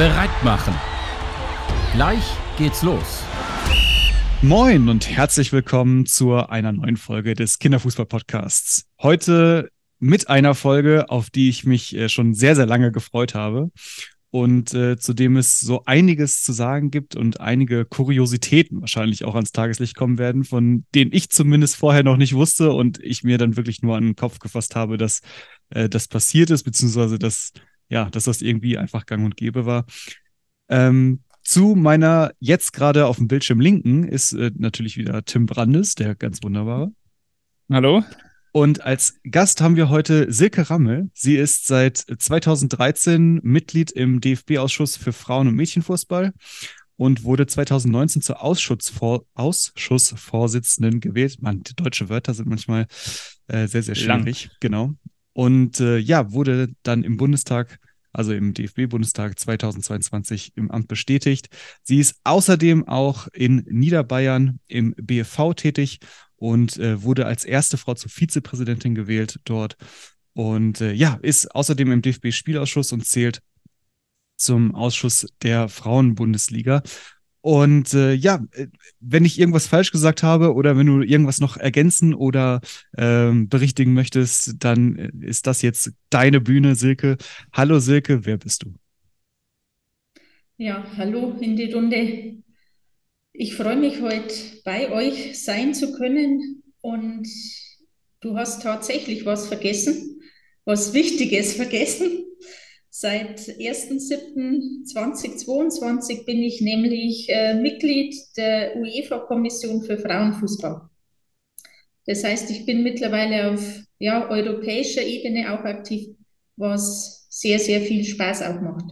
bereit machen. Gleich geht's los. Moin und herzlich willkommen zu einer neuen Folge des Kinderfußball-Podcasts. Heute mit einer Folge, auf die ich mich äh, schon sehr, sehr lange gefreut habe und äh, zu dem es so einiges zu sagen gibt und einige Kuriositäten wahrscheinlich auch ans Tageslicht kommen werden, von denen ich zumindest vorher noch nicht wusste und ich mir dann wirklich nur an den Kopf gefasst habe, dass äh, das passiert ist, beziehungsweise dass, ja, dass das irgendwie einfach gang und gäbe war. Ähm, zu meiner jetzt gerade auf dem Bildschirm linken ist äh, natürlich wieder Tim Brandes, der ganz wunderbare. Hallo. Und als Gast haben wir heute Silke Rammel. Sie ist seit 2013 Mitglied im DFB-Ausschuss für Frauen- und Mädchenfußball und wurde 2019 zur Ausschussvor Ausschussvorsitzenden gewählt. Man, die deutsche Wörter sind manchmal äh, sehr, sehr schwierig. Lang. Genau. Und äh, ja, wurde dann im Bundestag also im DFB-Bundestag 2022 im Amt bestätigt. Sie ist außerdem auch in Niederbayern im BFV tätig und äh, wurde als erste Frau zur Vizepräsidentin gewählt dort. Und äh, ja, ist außerdem im DFB-Spielausschuss und zählt zum Ausschuss der Frauenbundesliga. Und äh, ja, äh, wenn ich irgendwas falsch gesagt habe oder wenn du irgendwas noch ergänzen oder ähm, berichtigen möchtest, dann äh, ist das jetzt deine Bühne, Silke. Hallo Silke, wer bist du? Ja, hallo in die Runde. Ich freue mich heute bei euch sein zu können und du hast tatsächlich was vergessen, was Wichtiges vergessen. Seit 1.7.2022 bin ich nämlich äh, Mitglied der UEFA-Kommission für Frauenfußball. Das heißt, ich bin mittlerweile auf ja, europäischer Ebene auch aktiv, was sehr, sehr viel Spaß auch macht.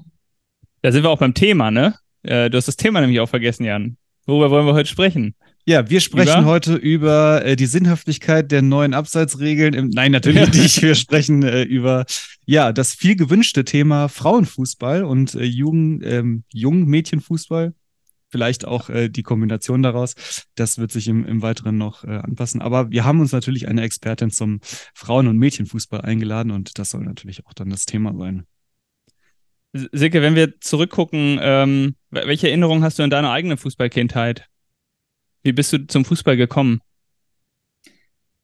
Da sind wir auch beim Thema, ne? Äh, du hast das Thema nämlich auch vergessen, Jan. Worüber wollen wir heute sprechen? Ja, wir sprechen über? heute über äh, die Sinnhaftigkeit der neuen Abseitsregeln. Im, nein, natürlich nicht. Wir sprechen äh, über ja das viel gewünschte Thema Frauenfußball und äh, Jugend, ähm, Jungmädchenfußball. Vielleicht auch äh, die Kombination daraus. Das wird sich im, im Weiteren noch äh, anpassen. Aber wir haben uns natürlich eine Expertin zum Frauen- und Mädchenfußball eingeladen und das soll natürlich auch dann das Thema sein. Silke, wenn wir zurückgucken, ähm, welche Erinnerungen hast du an deine eigene Fußballkindheit? Wie bist du zum Fußball gekommen?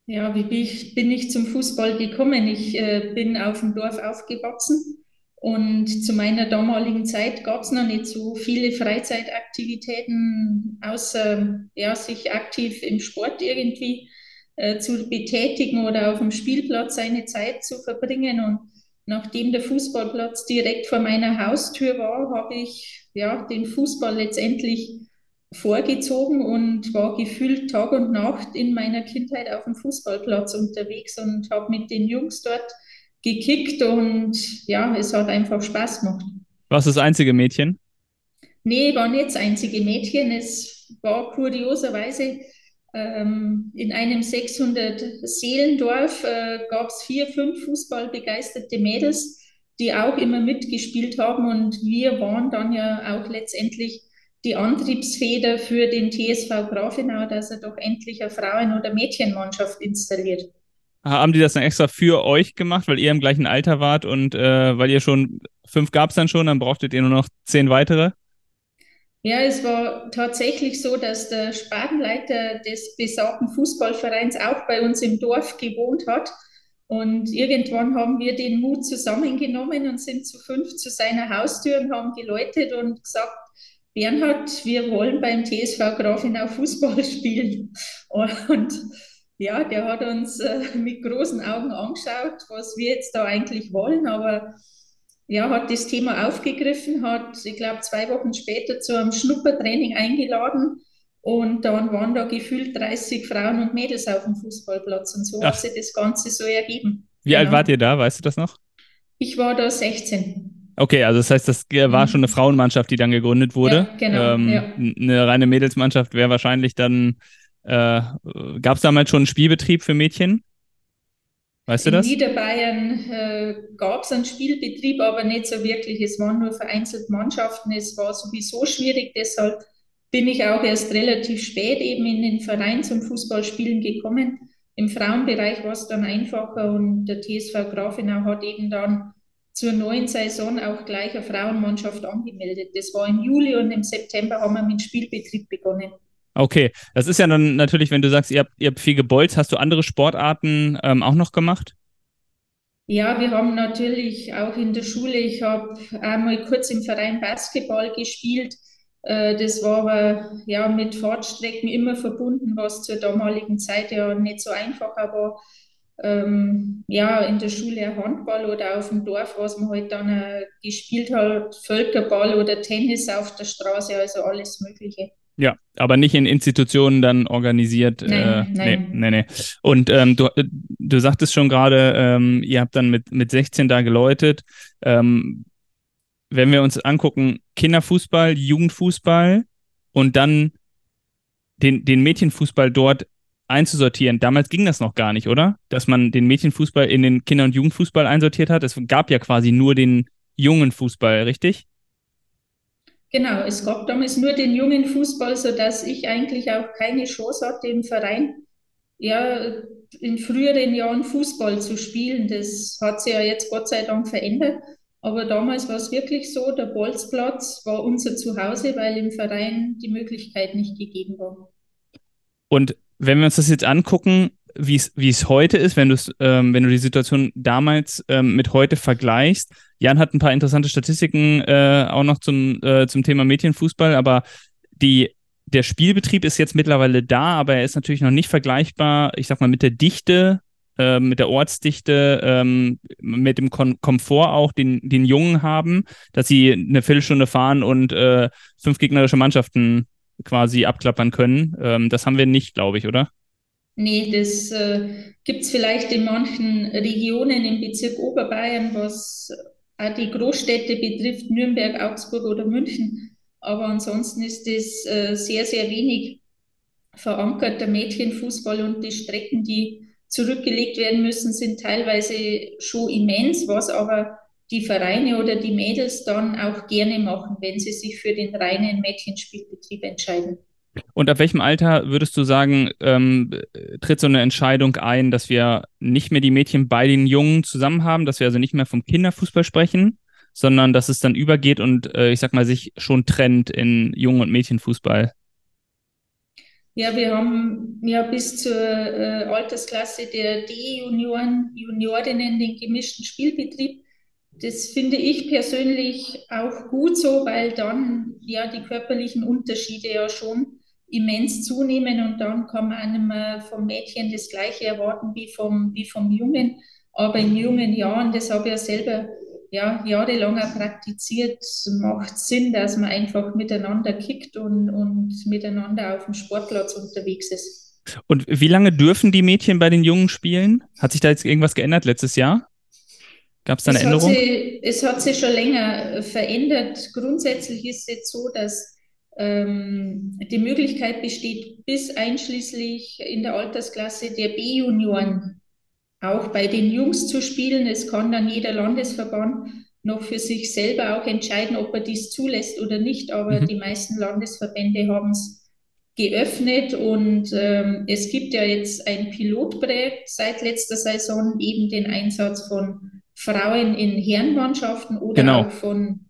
Ja, wie bin ich, bin ich zum Fußball gekommen? Ich äh, bin auf dem Dorf aufgewachsen und zu meiner damaligen Zeit gab es noch nicht so viele Freizeitaktivitäten, außer ja, sich aktiv im Sport irgendwie äh, zu betätigen oder auf dem Spielplatz seine Zeit zu verbringen. Und nachdem der Fußballplatz direkt vor meiner Haustür war, habe ich ja, den Fußball letztendlich vorgezogen und war gefühlt Tag und Nacht in meiner Kindheit auf dem Fußballplatz unterwegs und habe mit den Jungs dort gekickt und ja, es hat einfach Spaß gemacht. Warst du das einzige Mädchen? Nee, war nicht das einzige Mädchen. Es war kurioserweise ähm, in einem 600-Seelendorf äh, gab es vier, fünf fußballbegeisterte Mädels, die auch immer mitgespielt haben. Und wir waren dann ja auch letztendlich die Antriebsfeder für den TSV Grafenau, dass er doch endlich eine Frauen- oder Mädchenmannschaft installiert. Haben die das dann extra für euch gemacht, weil ihr im gleichen Alter wart und äh, weil ihr schon fünf gab es dann schon, dann brauchtet ihr nur noch zehn weitere? Ja, es war tatsächlich so, dass der Spatenleiter des besagten Fußballvereins auch bei uns im Dorf gewohnt hat. Und irgendwann haben wir den Mut zusammengenommen und sind zu fünf zu seiner Haustür und haben geläutet und gesagt, Bernhard, wir wollen beim TSV Grafenau Fußball spielen. Und ja, der hat uns äh, mit großen Augen angeschaut, was wir jetzt da eigentlich wollen, aber ja, hat das Thema aufgegriffen, hat, ich glaube, zwei Wochen später zu einem Schnuppertraining eingeladen und dann waren da gefühlt 30 Frauen und Mädels auf dem Fußballplatz und so Ach. hat sich das Ganze so ergeben. Wie genau. alt wart ihr da, weißt du das noch? Ich war da 16. Okay, also das heißt, das war mhm. schon eine Frauenmannschaft, die dann gegründet wurde. Ja, genau. Ähm, ja. Eine reine Mädelsmannschaft wäre wahrscheinlich dann, äh, gab es damals schon einen Spielbetrieb für Mädchen? Weißt du das? In Niederbayern äh, gab es einen Spielbetrieb, aber nicht so wirklich. Es waren nur vereinzelt Mannschaften. Es war sowieso schwierig, deshalb bin ich auch erst relativ spät eben in den Verein zum Fußballspielen gekommen. Im Frauenbereich war es dann einfacher und der TSV Grafenau hat eben dann zur neuen Saison auch gleich eine Frauenmannschaft angemeldet. Das war im Juli und im September haben wir mit Spielbetrieb begonnen. Okay, das ist ja dann natürlich, wenn du sagst, ihr habt, ihr habt viel gebolzt, hast du andere Sportarten ähm, auch noch gemacht? Ja, wir haben natürlich auch in der Schule, ich habe einmal kurz im Verein Basketball gespielt. Äh, das war aber ja mit Fahrtstrecken immer verbunden, was zur damaligen Zeit ja nicht so einfach war. Ähm, ja, in der Schule Handball oder auf dem Dorf, was man halt dann äh, gespielt hat, Völkerball oder Tennis auf der Straße, also alles Mögliche. Ja, aber nicht in Institutionen dann organisiert. Nein, äh, nein. Nee, nee, nee. Und ähm, du, du sagtest schon gerade, ähm, ihr habt dann mit, mit 16 da geläutet. Ähm, wenn wir uns angucken, Kinderfußball, Jugendfußball und dann den, den Mädchenfußball dort einzusortieren. Damals ging das noch gar nicht, oder? Dass man den Mädchenfußball in den Kinder- und Jugendfußball einsortiert hat. Es gab ja quasi nur den jungen Fußball, richtig? Genau, es gab damals nur den jungen Fußball, sodass ich eigentlich auch keine Chance hatte im Verein, ja, in früheren Jahren Fußball zu spielen. Das hat sich ja jetzt Gott sei Dank verändert. Aber damals war es wirklich so, der Bolzplatz war unser Zuhause, weil im Verein die Möglichkeit nicht gegeben war. Und wenn wir uns das jetzt angucken, wie es heute ist, wenn, ähm, wenn du die Situation damals ähm, mit heute vergleichst. Jan hat ein paar interessante Statistiken äh, auch noch zum, äh, zum Thema Mädchenfußball, aber die, der Spielbetrieb ist jetzt mittlerweile da, aber er ist natürlich noch nicht vergleichbar, ich sag mal, mit der Dichte äh, mit der Ortsdichte, ähm, mit dem Kon Komfort auch, den, den Jungen haben, dass sie eine Viertelstunde fahren und äh, fünf gegnerische Mannschaften quasi abklappern können. Ähm, das haben wir nicht, glaube ich, oder? Nee, das äh, gibt es vielleicht in manchen Regionen im Bezirk Oberbayern, was auch die Großstädte betrifft, Nürnberg, Augsburg oder München. Aber ansonsten ist das äh, sehr, sehr wenig verankert, der Mädchenfußball und die Strecken, die zurückgelegt werden müssen, sind teilweise schon immens, was aber die Vereine oder die Mädels dann auch gerne machen, wenn sie sich für den reinen Mädchenspielbetrieb entscheiden. Und ab welchem Alter würdest du sagen, ähm, tritt so eine Entscheidung ein, dass wir nicht mehr die Mädchen bei den Jungen zusammen haben, dass wir also nicht mehr vom Kinderfußball sprechen, sondern dass es dann übergeht und äh, ich sag mal sich schon trennt in Jungen- und Mädchenfußball? Ja, wir haben ja bis zur äh, Altersklasse der D-Junioren, Juniorinnen den gemischten Spielbetrieb. Das finde ich persönlich auch gut so, weil dann ja die körperlichen Unterschiede ja schon immens zunehmen und dann kann man einem vom Mädchen das Gleiche erwarten wie vom, wie vom Jungen. Aber in jungen Jahren, das habe ich ja selber ja, jahrelang auch praktiziert, macht Sinn, dass man einfach miteinander kickt und, und miteinander auf dem Sportplatz unterwegs ist. Und wie lange dürfen die Mädchen bei den Jungen spielen? Hat sich da jetzt irgendwas geändert letztes Jahr? Gab es da eine es Änderung? Hat sie, es hat sich schon länger verändert. Grundsätzlich ist es jetzt so, dass ähm, die Möglichkeit besteht, bis einschließlich in der Altersklasse der B-Junioren auch bei den Jungs zu spielen. Es kann dann jeder Landesverband noch für sich selber auch entscheiden, ob er dies zulässt oder nicht. Aber mhm. die meisten Landesverbände haben es geöffnet und ähm, es gibt ja jetzt ein Pilotprojekt seit letzter Saison, eben den Einsatz von Frauen in Herrenmannschaften oder genau. auch von,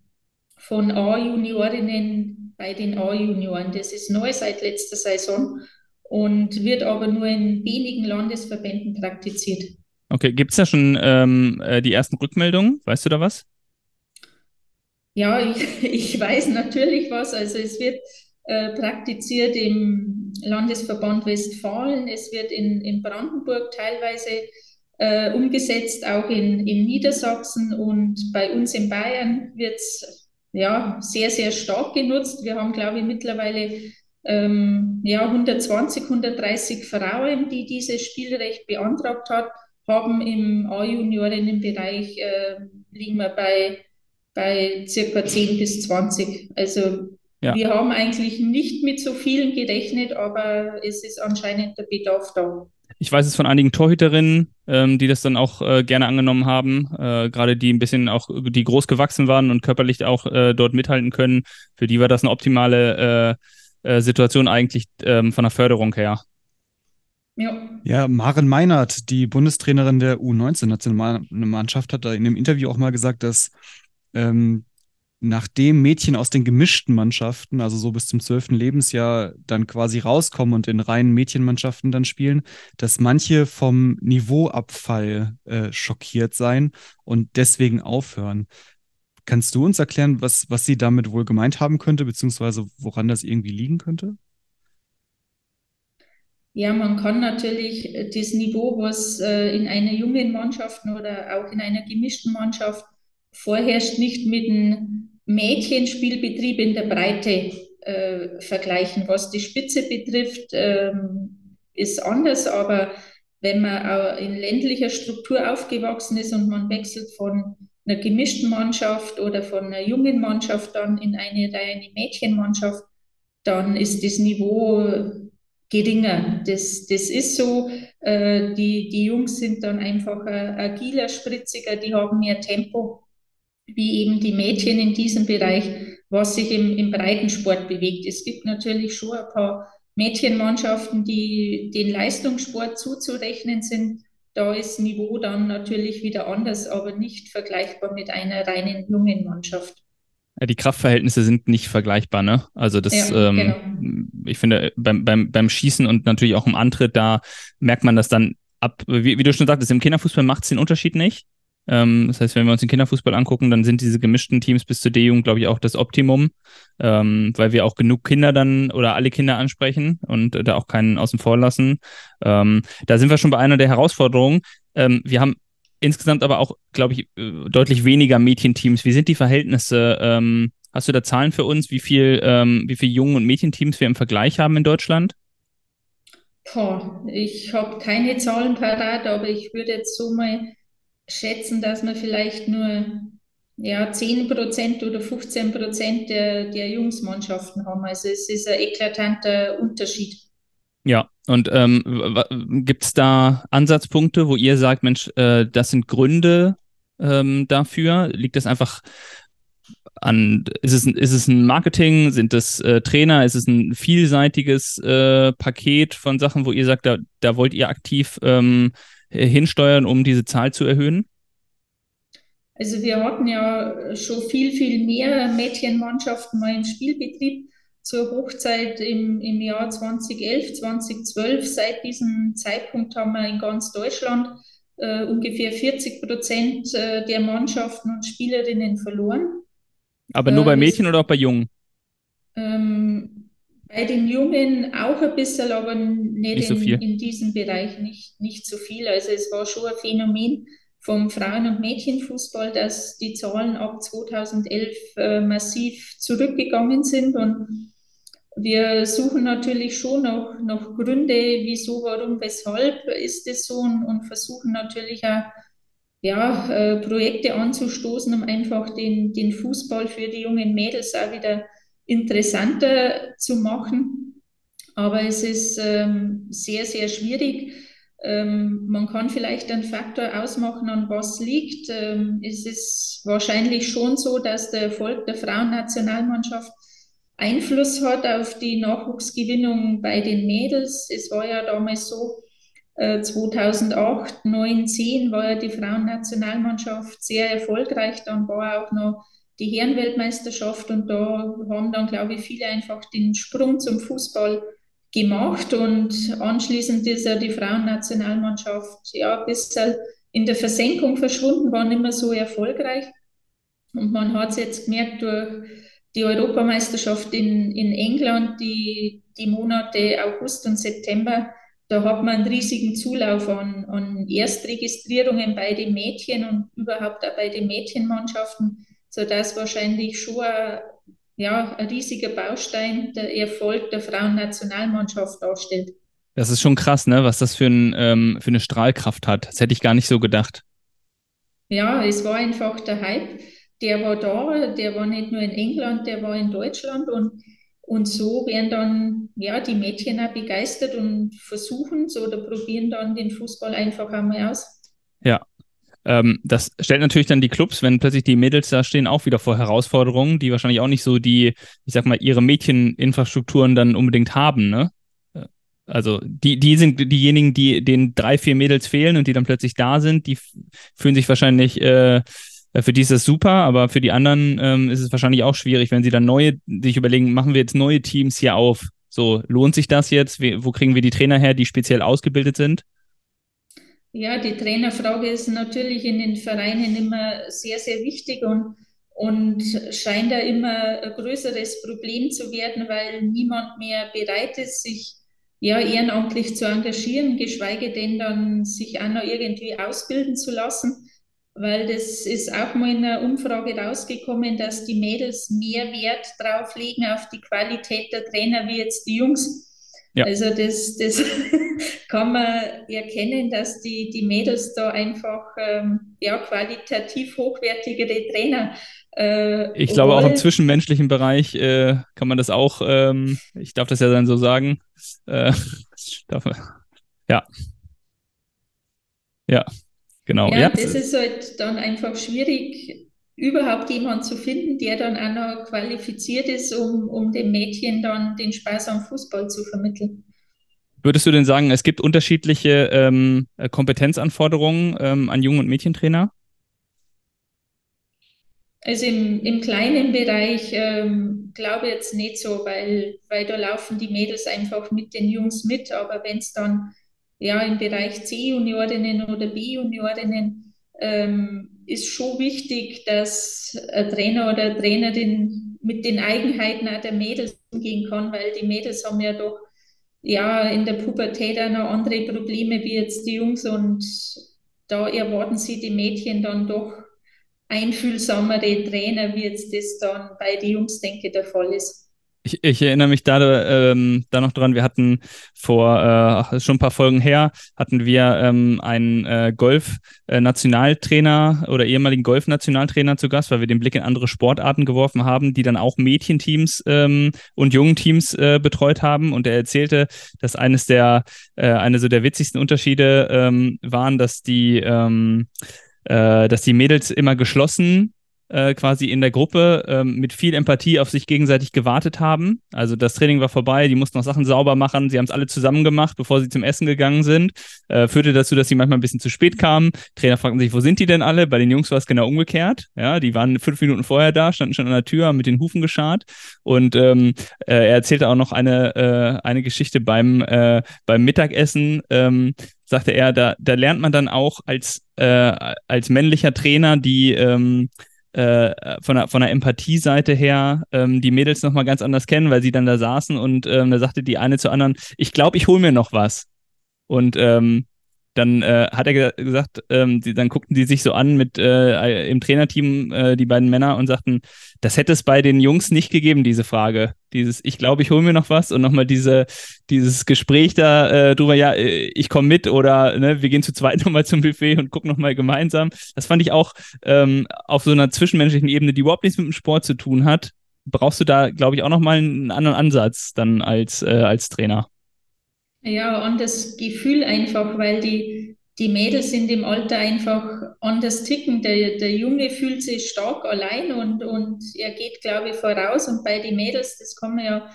von A-Juniorinnen bei den A-Junioren. Das ist neu seit letzter Saison und wird aber nur in wenigen Landesverbänden praktiziert. Okay, gibt es da schon ähm, äh, die ersten Rückmeldungen? Weißt du da was? Ja, ich, ich weiß natürlich was. Also es wird äh, praktiziert im Landesverband Westfalen, es wird in, in Brandenburg teilweise äh, umgesetzt, auch in, in Niedersachsen und bei uns in Bayern wird es ja, sehr, sehr stark genutzt. Wir haben, glaube ich, mittlerweile ähm, ja, 120, 130 Frauen, die dieses Spielrecht beantragt haben haben im A-Juniorinnenbereich äh, liegen wir bei, bei circa 10 bis 20. Also ja. wir haben eigentlich nicht mit so vielen gerechnet, aber es ist anscheinend der Bedarf da. Ich weiß es von einigen Torhüterinnen, ähm, die das dann auch äh, gerne angenommen haben, äh, gerade die ein bisschen auch, die groß gewachsen waren und körperlich auch äh, dort mithalten können. Für die war das eine optimale äh, äh, Situation eigentlich ähm, von der Förderung her. Ja. ja, Maren Meinert, die Bundestrainerin der U19-Nationalmannschaft, hat da in einem Interview auch mal gesagt, dass ähm, nachdem Mädchen aus den gemischten Mannschaften, also so bis zum zwölften Lebensjahr, dann quasi rauskommen und in reinen Mädchenmannschaften dann spielen, dass manche vom Niveauabfall äh, schockiert seien und deswegen aufhören. Kannst du uns erklären, was, was sie damit wohl gemeint haben könnte, beziehungsweise woran das irgendwie liegen könnte? Ja, man kann natürlich das Niveau, was äh, in einer jungen Mannschaft oder auch in einer gemischten Mannschaft vorherrscht, nicht mit dem Mädchenspielbetrieb in der Breite äh, vergleichen. Was die Spitze betrifft, ähm, ist anders, aber wenn man in ländlicher Struktur aufgewachsen ist und man wechselt von einer gemischten Mannschaft oder von einer jungen Mannschaft dann in eine reine Mädchenmannschaft, dann ist das Niveau geringer. Das, das ist so. Äh, die, die Jungs sind dann einfach agiler, spritziger, die haben mehr Tempo wie eben die Mädchen in diesem Bereich, was sich im, im Breitensport bewegt. Es gibt natürlich schon ein paar Mädchenmannschaften, die den Leistungssport zuzurechnen sind. Da ist Niveau dann natürlich wieder anders, aber nicht vergleichbar mit einer reinen jungen Mannschaft. Ja, die Kraftverhältnisse sind nicht vergleichbar, ne? Also das, ja, ähm, genau. ich finde, beim, beim, beim Schießen und natürlich auch im Antritt, da merkt man das dann ab, wie, wie du schon sagtest, im Kinderfußball macht es den Unterschied nicht. Ähm, das heißt, wenn wir uns den Kinderfußball angucken, dann sind diese gemischten Teams bis zur D-Jugend, glaube ich, auch das Optimum, ähm, weil wir auch genug Kinder dann oder alle Kinder ansprechen und da auch keinen außen vor lassen. Ähm, da sind wir schon bei einer der Herausforderungen. Ähm, wir haben insgesamt aber auch, glaube ich, äh, deutlich weniger Mädchenteams. Wie sind die Verhältnisse? Ähm, hast du da Zahlen für uns, wie viel, ähm, wie viel Jungen- und Mädchenteams wir im Vergleich haben in Deutschland? Boah, ich habe keine Zahlen parat, aber ich würde jetzt so mal schätzen, dass wir vielleicht nur ja, 10% oder 15 der, der Jungsmannschaften haben. Also es ist ein eklatanter Unterschied. Ja, und ähm, gibt es da Ansatzpunkte, wo ihr sagt, Mensch, äh, das sind Gründe ähm, dafür? Liegt das einfach an, ist es, ist es ein Marketing, sind es äh, Trainer, ist es ein vielseitiges äh, Paket von Sachen, wo ihr sagt, da, da wollt ihr aktiv ähm, hinsteuern, um diese Zahl zu erhöhen? Also wir hatten ja schon viel, viel mehr Mädchenmannschaften mal im Spielbetrieb zur Hochzeit im, im Jahr 2011, 2012. Seit diesem Zeitpunkt haben wir in ganz Deutschland äh, ungefähr 40 Prozent äh, der Mannschaften und Spielerinnen verloren. Aber nur äh, bei Mädchen oder auch bei Jungen? Ähm, bei den Jungen auch ein bisschen, aber nicht, nicht so in, in, diesem Bereich nicht, nicht so viel. Also es war schon ein Phänomen vom Frauen- und Mädchenfußball, dass die Zahlen ab 2011 äh, massiv zurückgegangen sind. Und wir suchen natürlich schon noch, noch Gründe, wieso, warum, weshalb ist es so und, und versuchen natürlich auch ja, äh, Projekte anzustoßen, um einfach den, den Fußball für die jungen Mädels auch wieder interessanter zu machen. Aber es ist ähm, sehr, sehr schwierig. Ähm, man kann vielleicht einen Faktor ausmachen, an was liegt. Ähm, es ist wahrscheinlich schon so, dass der Erfolg der Frauennationalmannschaft Einfluss hat auf die Nachwuchsgewinnung bei den Mädels. Es war ja damals so, äh, 2008, 9, 10 war ja die Frauennationalmannschaft sehr erfolgreich. Dann war auch noch die Herrenweltmeisterschaft und da haben dann, glaube ich, viele einfach den Sprung zum Fußball gemacht und anschließend ist ja die Frauennationalmannschaft ja ein bisschen in der Versenkung verschwunden, war nicht mehr so erfolgreich. Und man hat es jetzt gemerkt durch die Europameisterschaft in, in England, die, die Monate August und September, da hat man einen riesigen Zulauf an, an Erstregistrierungen bei den Mädchen und überhaupt auch bei den Mädchenmannschaften sodass wahrscheinlich schon ein, ja, ein riesiger Baustein der Erfolg der Frauennationalmannschaft darstellt. Das ist schon krass, ne? was das für, ein, ähm, für eine Strahlkraft hat. Das hätte ich gar nicht so gedacht. Ja, es war einfach der Hype. Der war da, der war nicht nur in England, der war in Deutschland und, und so werden dann ja, die Mädchen auch begeistert und versuchen so oder probieren dann den Fußball einfach einmal aus. Ja, ähm, das stellt natürlich dann die Clubs, wenn plötzlich die Mädels da stehen, auch wieder vor Herausforderungen, die wahrscheinlich auch nicht so die, ich sag mal, ihre Mädcheninfrastrukturen dann unbedingt haben, ne? Also die, die sind diejenigen, die den drei, vier Mädels fehlen und die dann plötzlich da sind, die fühlen sich wahrscheinlich, äh, für die ist das super, aber für die anderen ähm, ist es wahrscheinlich auch schwierig, wenn sie dann neue, sich überlegen, machen wir jetzt neue Teams hier auf. So, lohnt sich das jetzt? Wo kriegen wir die Trainer her, die speziell ausgebildet sind? Ja, die Trainerfrage ist natürlich in den Vereinen immer sehr, sehr wichtig und und scheint da immer ein größeres Problem zu werden, weil niemand mehr bereit ist, sich ja ehrenamtlich zu engagieren, geschweige denn dann sich auch noch irgendwie ausbilden zu lassen, weil das ist auch mal in einer Umfrage rausgekommen, dass die Mädels mehr Wert drauf legen auf die Qualität der Trainer wie jetzt die Jungs. Ja. Also das, das kann man erkennen, dass die, die Mädels da einfach ähm, ja, qualitativ hochwertigere Trainer äh, ich glaube, auch im zwischenmenschlichen Bereich äh, kann man das auch, ähm, ich darf das ja dann so sagen. Äh, darf, ja. Ja, genau. Ja, ja, das ist halt dann einfach schwierig, überhaupt jemanden zu finden, der dann auch noch qualifiziert ist, um, um dem Mädchen dann den Spaß am Fußball zu vermitteln. Würdest du denn sagen, es gibt unterschiedliche ähm, Kompetenzanforderungen ähm, an Jungen- und Mädchentrainer? Also im, im kleinen Bereich ähm, glaube ich jetzt nicht so, weil, weil da laufen die Mädels einfach mit den Jungs mit. Aber wenn es dann ja im Bereich C-Juniorinnen oder B-Juniorinnen ähm, ist schon wichtig, dass ein Trainer oder Trainerin mit den Eigenheiten auch der Mädels umgehen kann, weil die Mädels haben ja doch ja in der Pubertät auch noch andere Probleme wie jetzt die Jungs und da erwarten sie die Mädchen dann doch einfühlsamere Trainer, wie jetzt das dann bei den Jungs, denke ich, der Fall ist. Ich, ich, erinnere mich da, ähm, da noch dran, wir hatten vor äh, schon ein paar Folgen her, hatten wir ähm, einen äh, Golf-Nationaltrainer oder ehemaligen Golf-Nationaltrainer zu Gast, weil wir den Blick in andere Sportarten geworfen haben, die dann auch Mädchenteams ähm, und Jungenteams äh, betreut haben. Und er erzählte, dass eines der, äh, eine so der witzigsten Unterschiede ähm, waren, dass die ähm, äh, dass die Mädels immer geschlossen äh, quasi in der Gruppe ähm, mit viel Empathie auf sich gegenseitig gewartet haben. Also das Training war vorbei, die mussten noch Sachen sauber machen, sie haben es alle zusammen gemacht, bevor sie zum Essen gegangen sind. Äh, führte dazu, dass sie manchmal ein bisschen zu spät kamen. Trainer fragten sich, wo sind die denn alle? Bei den Jungs war es genau umgekehrt. Ja, die waren fünf Minuten vorher da, standen schon an der Tür, haben mit den Hufen geschart. Und ähm, äh, er erzählte auch noch eine, äh, eine Geschichte beim, äh, beim Mittagessen. Ähm, sagte er, da, da lernt man dann auch als, äh, als männlicher Trainer die ähm, äh, von, der, von der Empathie-Seite her ähm, die Mädels nochmal ganz anders kennen, weil sie dann da saßen und ähm, da sagte die eine zur anderen, ich glaube, ich hole mir noch was. Und ähm, dann äh, hat er ge gesagt, ähm, die, dann guckten die sich so an mit äh, im Trainerteam, äh, die beiden Männer, und sagten, das hätte es bei den Jungs nicht gegeben, diese Frage. Dieses, ich glaube, ich hole mir noch was und nochmal diese, dieses Gespräch da äh, drüber, ja, äh, ich komme mit oder ne, wir gehen zu zweit nochmal zum Buffet und gucken nochmal gemeinsam. Das fand ich auch ähm, auf so einer zwischenmenschlichen Ebene, die überhaupt nichts mit dem Sport zu tun hat, brauchst du da, glaube ich, auch nochmal einen anderen Ansatz dann als, äh, als Trainer. Ja, anderes Gefühl einfach, weil die, die Mädels in dem Alter einfach anders ticken. Der, der Junge fühlt sich stark allein und, und er geht, glaube ich, voraus. Und bei den Mädels, das kann man ja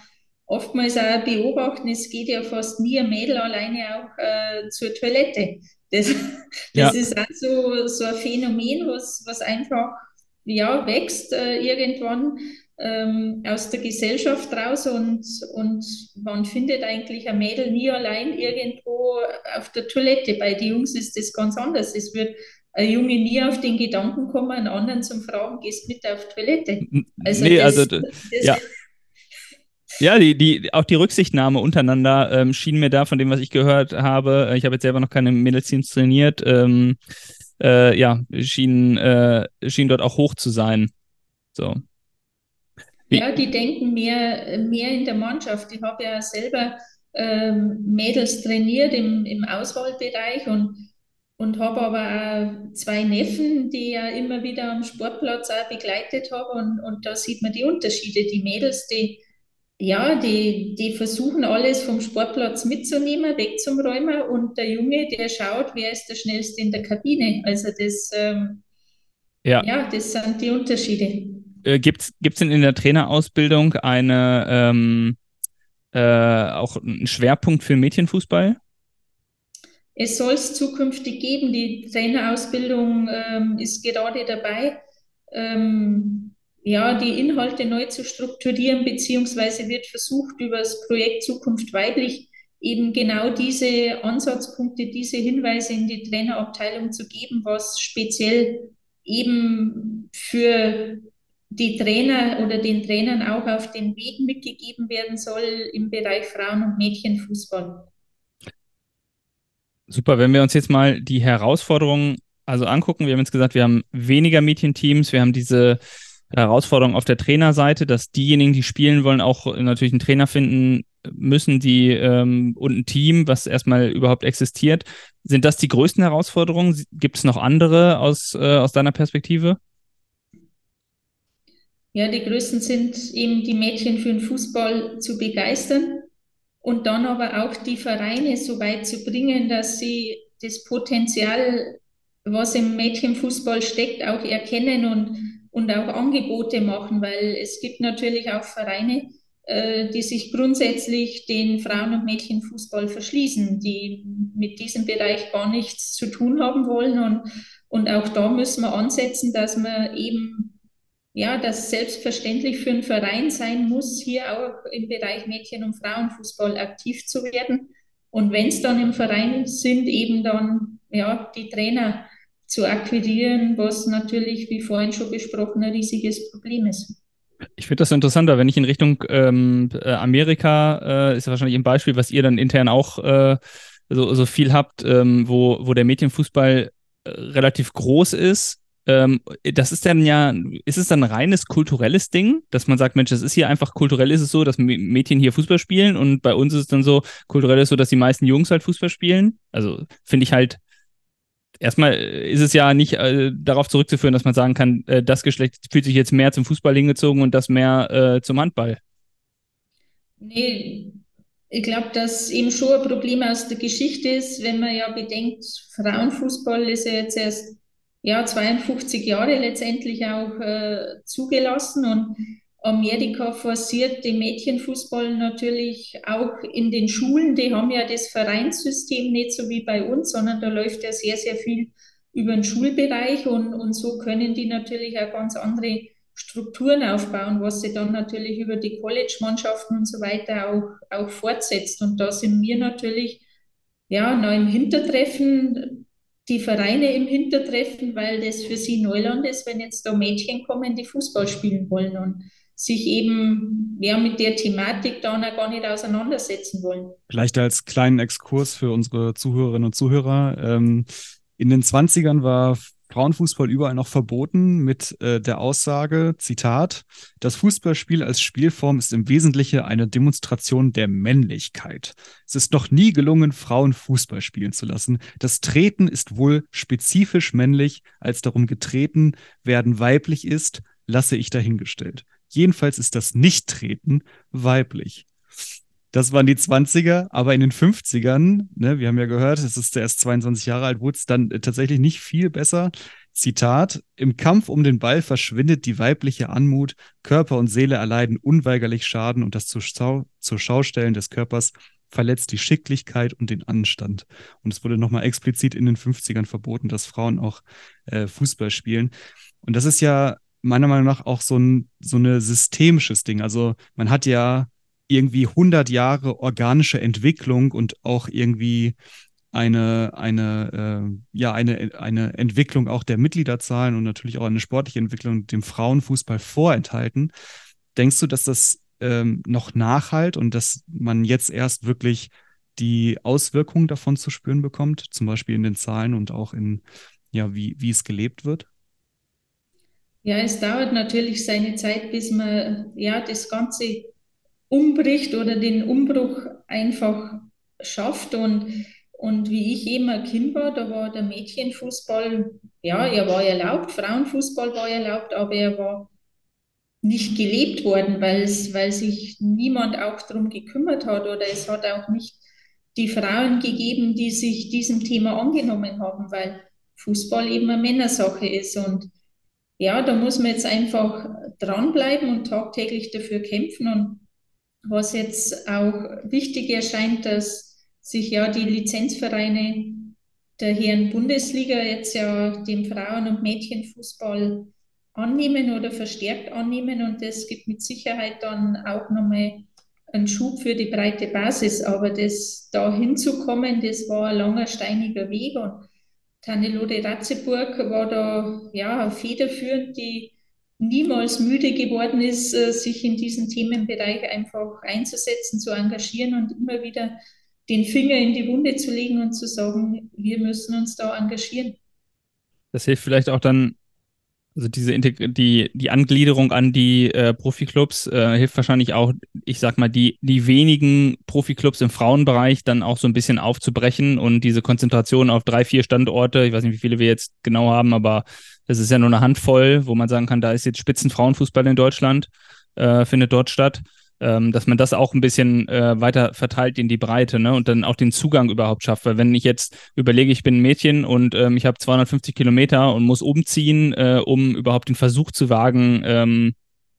oftmals auch beobachten, es geht ja fast nie ein Mädel alleine auch äh, zur Toilette. Das, das ja. ist auch so, so ein Phänomen, was, was einfach ja, wächst äh, irgendwann ähm, aus der Gesellschaft raus und, und man findet eigentlich ein Mädel nie allein irgendwo auf der Toilette. Bei den Jungs ist das ganz anders. Es wird ein Junge nie auf den Gedanken kommen, einen anderen zum Fragen, gehst mit auf Toilette. Also nee, das, also das, ja. Ja, die, die, auch die Rücksichtnahme untereinander ähm, schien mir da, von dem, was ich gehört habe, ich habe jetzt selber noch keine Mädelsteams trainiert, ähm, äh, ja, schien, äh, schien dort auch hoch zu sein. So. Ja, die denken mehr, mehr in der Mannschaft. Ich habe ja selber ähm, Mädels trainiert im, im Auswahlbereich und, und habe aber auch zwei Neffen, die ja immer wieder am Sportplatz auch begleitet habe. Und, und da sieht man die Unterschiede. Die Mädels, die, ja, die, die versuchen alles vom Sportplatz mitzunehmen, wegzuräumen. Und der Junge, der schaut, wer ist der schnellste in der Kabine. Also das, ähm, ja. ja, das sind die Unterschiede äh, gibt es denn in der Trainerausbildung eine, ähm, äh, auch ein Schwerpunkt für Mädchenfußball? Es soll es zukünftig geben. Die Trainerausbildung ähm, ist gerade dabei, ähm, ja, die Inhalte neu zu strukturieren, beziehungsweise wird versucht, über das Projekt Zukunft weiblich eben genau diese Ansatzpunkte, diese Hinweise in die Trainerabteilung zu geben, was speziell eben für die Trainer oder den Trainern auch auf den Weg mitgegeben werden soll im Bereich Frauen- und Mädchenfußball. Super, wenn wir uns jetzt mal die Herausforderungen also angucken, wir haben jetzt gesagt, wir haben weniger Mädchenteams, wir haben diese Herausforderung auf der Trainerseite, dass diejenigen, die spielen wollen, auch natürlich einen Trainer finden müssen, die ähm, und ein Team, was erstmal überhaupt existiert. Sind das die größten Herausforderungen? Gibt es noch andere aus, äh, aus deiner Perspektive? Ja, die größten sind eben die Mädchen für den Fußball zu begeistern und dann aber auch die Vereine so weit zu bringen, dass sie das Potenzial, was im Mädchenfußball steckt, auch erkennen und, und auch Angebote machen, weil es gibt natürlich auch Vereine, äh, die sich grundsätzlich den Frauen- und Mädchenfußball verschließen, die mit diesem Bereich gar nichts zu tun haben wollen. Und, und auch da müssen wir ansetzen, dass man eben ja, dass selbstverständlich für einen Verein sein muss, hier auch im Bereich Mädchen- und Frauenfußball aktiv zu werden. Und wenn es dann im Verein sind, eben dann ja, die Trainer zu akquirieren, was natürlich, wie vorhin schon besprochen, ein riesiges Problem ist. Ich finde das interessanter, wenn ich in Richtung ähm, äh, Amerika, äh, ist ja wahrscheinlich ein Beispiel, was ihr dann intern auch äh, so, so viel habt, ähm, wo, wo der Mädchenfußball äh, relativ groß ist ähm, das ist dann ja, ist es dann ein reines kulturelles Ding, dass man sagt, Mensch, das ist hier einfach kulturell ist es so, dass Mädchen hier Fußball spielen und bei uns ist es dann so, kulturell ist so, dass die meisten Jungs halt Fußball spielen. Also finde ich halt, erstmal ist es ja nicht äh, darauf zurückzuführen, dass man sagen kann, äh, das Geschlecht fühlt sich jetzt mehr zum Fußball hingezogen und das mehr äh, zum Handball. Nee, ich glaube, dass eben schon ein Problem aus der Geschichte ist, wenn man ja bedenkt, Frauenfußball ist ja jetzt erst ja, 52 Jahre letztendlich auch äh, zugelassen und Amerika forciert den Mädchenfußball natürlich auch in den Schulen. Die haben ja das Vereinssystem nicht so wie bei uns, sondern da läuft ja sehr, sehr viel über den Schulbereich und, und so können die natürlich auch ganz andere Strukturen aufbauen, was sie dann natürlich über die College-Mannschaften und so weiter auch, auch fortsetzt. Und da sind wir natürlich ja noch im Hintertreffen die Vereine im Hintertreffen, weil das für sie Neuland ist, wenn jetzt da Mädchen kommen, die Fußball spielen wollen und sich eben ja, mit der Thematik dann auch gar nicht auseinandersetzen wollen. Vielleicht als kleinen Exkurs für unsere Zuhörerinnen und Zuhörer. Ähm, in den 20ern war Frauenfußball überall noch verboten mit äh, der Aussage, Zitat, das Fußballspiel als Spielform ist im Wesentlichen eine Demonstration der Männlichkeit. Es ist noch nie gelungen, Frauen Fußball spielen zu lassen. Das Treten ist wohl spezifisch männlich, als darum getreten werden weiblich ist, lasse ich dahingestellt. Jedenfalls ist das Nicht-Treten weiblich. Das waren die 20er, aber in den 50ern, ne, wir haben ja gehört, es ist erst 22 Jahre alt, wurde es dann äh, tatsächlich nicht viel besser. Zitat, im Kampf um den Ball verschwindet die weibliche Anmut, Körper und Seele erleiden unweigerlich Schaden und das zur, Schau zur Schaustellen des Körpers verletzt die Schicklichkeit und den Anstand. Und es wurde nochmal explizit in den 50ern verboten, dass Frauen auch äh, Fußball spielen. Und das ist ja meiner Meinung nach auch so ein so eine systemisches Ding. Also man hat ja irgendwie 100 Jahre organische Entwicklung und auch irgendwie eine, eine, äh, ja, eine, eine Entwicklung auch der Mitgliederzahlen und natürlich auch eine sportliche Entwicklung dem Frauenfußball vorenthalten. Denkst du, dass das ähm, noch nachhalt und dass man jetzt erst wirklich die Auswirkungen davon zu spüren bekommt, zum Beispiel in den Zahlen und auch in, ja, wie, wie es gelebt wird? Ja, es dauert natürlich seine Zeit, bis man ja das Ganze umbricht oder den Umbruch einfach schafft. Und, und wie ich eben ein Kind war, da war der Mädchenfußball, ja, er war erlaubt, Frauenfußball war erlaubt, aber er war nicht gelebt worden, weil, weil sich niemand auch darum gekümmert hat oder es hat auch nicht die Frauen gegeben, die sich diesem Thema angenommen haben, weil Fußball eben eine Männersache ist. Und ja, da muss man jetzt einfach dranbleiben und tagtäglich dafür kämpfen. Und was jetzt auch wichtig erscheint, dass sich ja die Lizenzvereine der Herren Bundesliga jetzt ja dem Frauen- und Mädchenfußball annehmen oder verstärkt annehmen und das gibt mit Sicherheit dann auch nochmal einen Schub für die breite Basis. Aber das da hinzukommen, das war ein langer, steiniger Weg und Tannelode Ratzeburg war da ja federführend, die niemals müde geworden ist, äh, sich in diesem Themenbereich einfach einzusetzen, zu engagieren und immer wieder den Finger in die Wunde zu legen und zu sagen, wir müssen uns da engagieren. Das hilft vielleicht auch dann, also diese Integ die, die Angliederung an die äh, Profiklubs äh, hilft wahrscheinlich auch, ich sag mal, die, die wenigen Profiklubs im Frauenbereich dann auch so ein bisschen aufzubrechen und diese Konzentration auf drei, vier Standorte, ich weiß nicht, wie viele wir jetzt genau haben, aber das ist ja nur eine Handvoll, wo man sagen kann, da ist jetzt Spitzenfrauenfußball in Deutschland, äh, findet dort statt ähm, dass man das auch ein bisschen äh, weiter verteilt in die Breite ne? und dann auch den Zugang überhaupt schafft. Weil wenn ich jetzt überlege, ich bin ein Mädchen und ähm, ich habe 250 Kilometer und muss umziehen, äh, um überhaupt den Versuch zu wagen, ähm,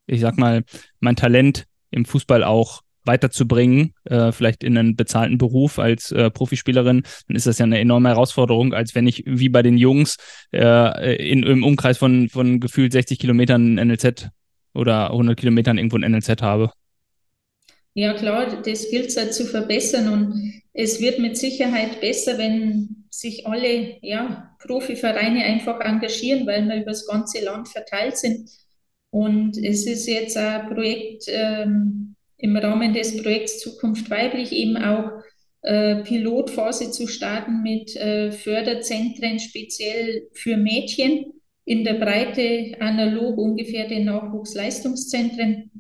ich sag mal, mein Talent im Fußball auch weiterzubringen, äh, vielleicht in einen bezahlten Beruf als äh, Profispielerin, dann ist das ja eine enorme Herausforderung, als wenn ich wie bei den Jungs äh, in, im Umkreis von, von gefühlt 60 Kilometern ein NLZ oder 100 Kilometern irgendwo ein NLZ habe. Ja, klar, das gilt es halt zu verbessern und es wird mit Sicherheit besser, wenn sich alle ja, Profivereine einfach engagieren, weil wir über das ganze Land verteilt sind. Und es ist jetzt ein Projekt ähm, im Rahmen des Projekts Zukunft weiblich eben auch äh, Pilotphase zu starten mit äh, Förderzentren speziell für Mädchen in der Breite analog ungefähr den Nachwuchsleistungszentren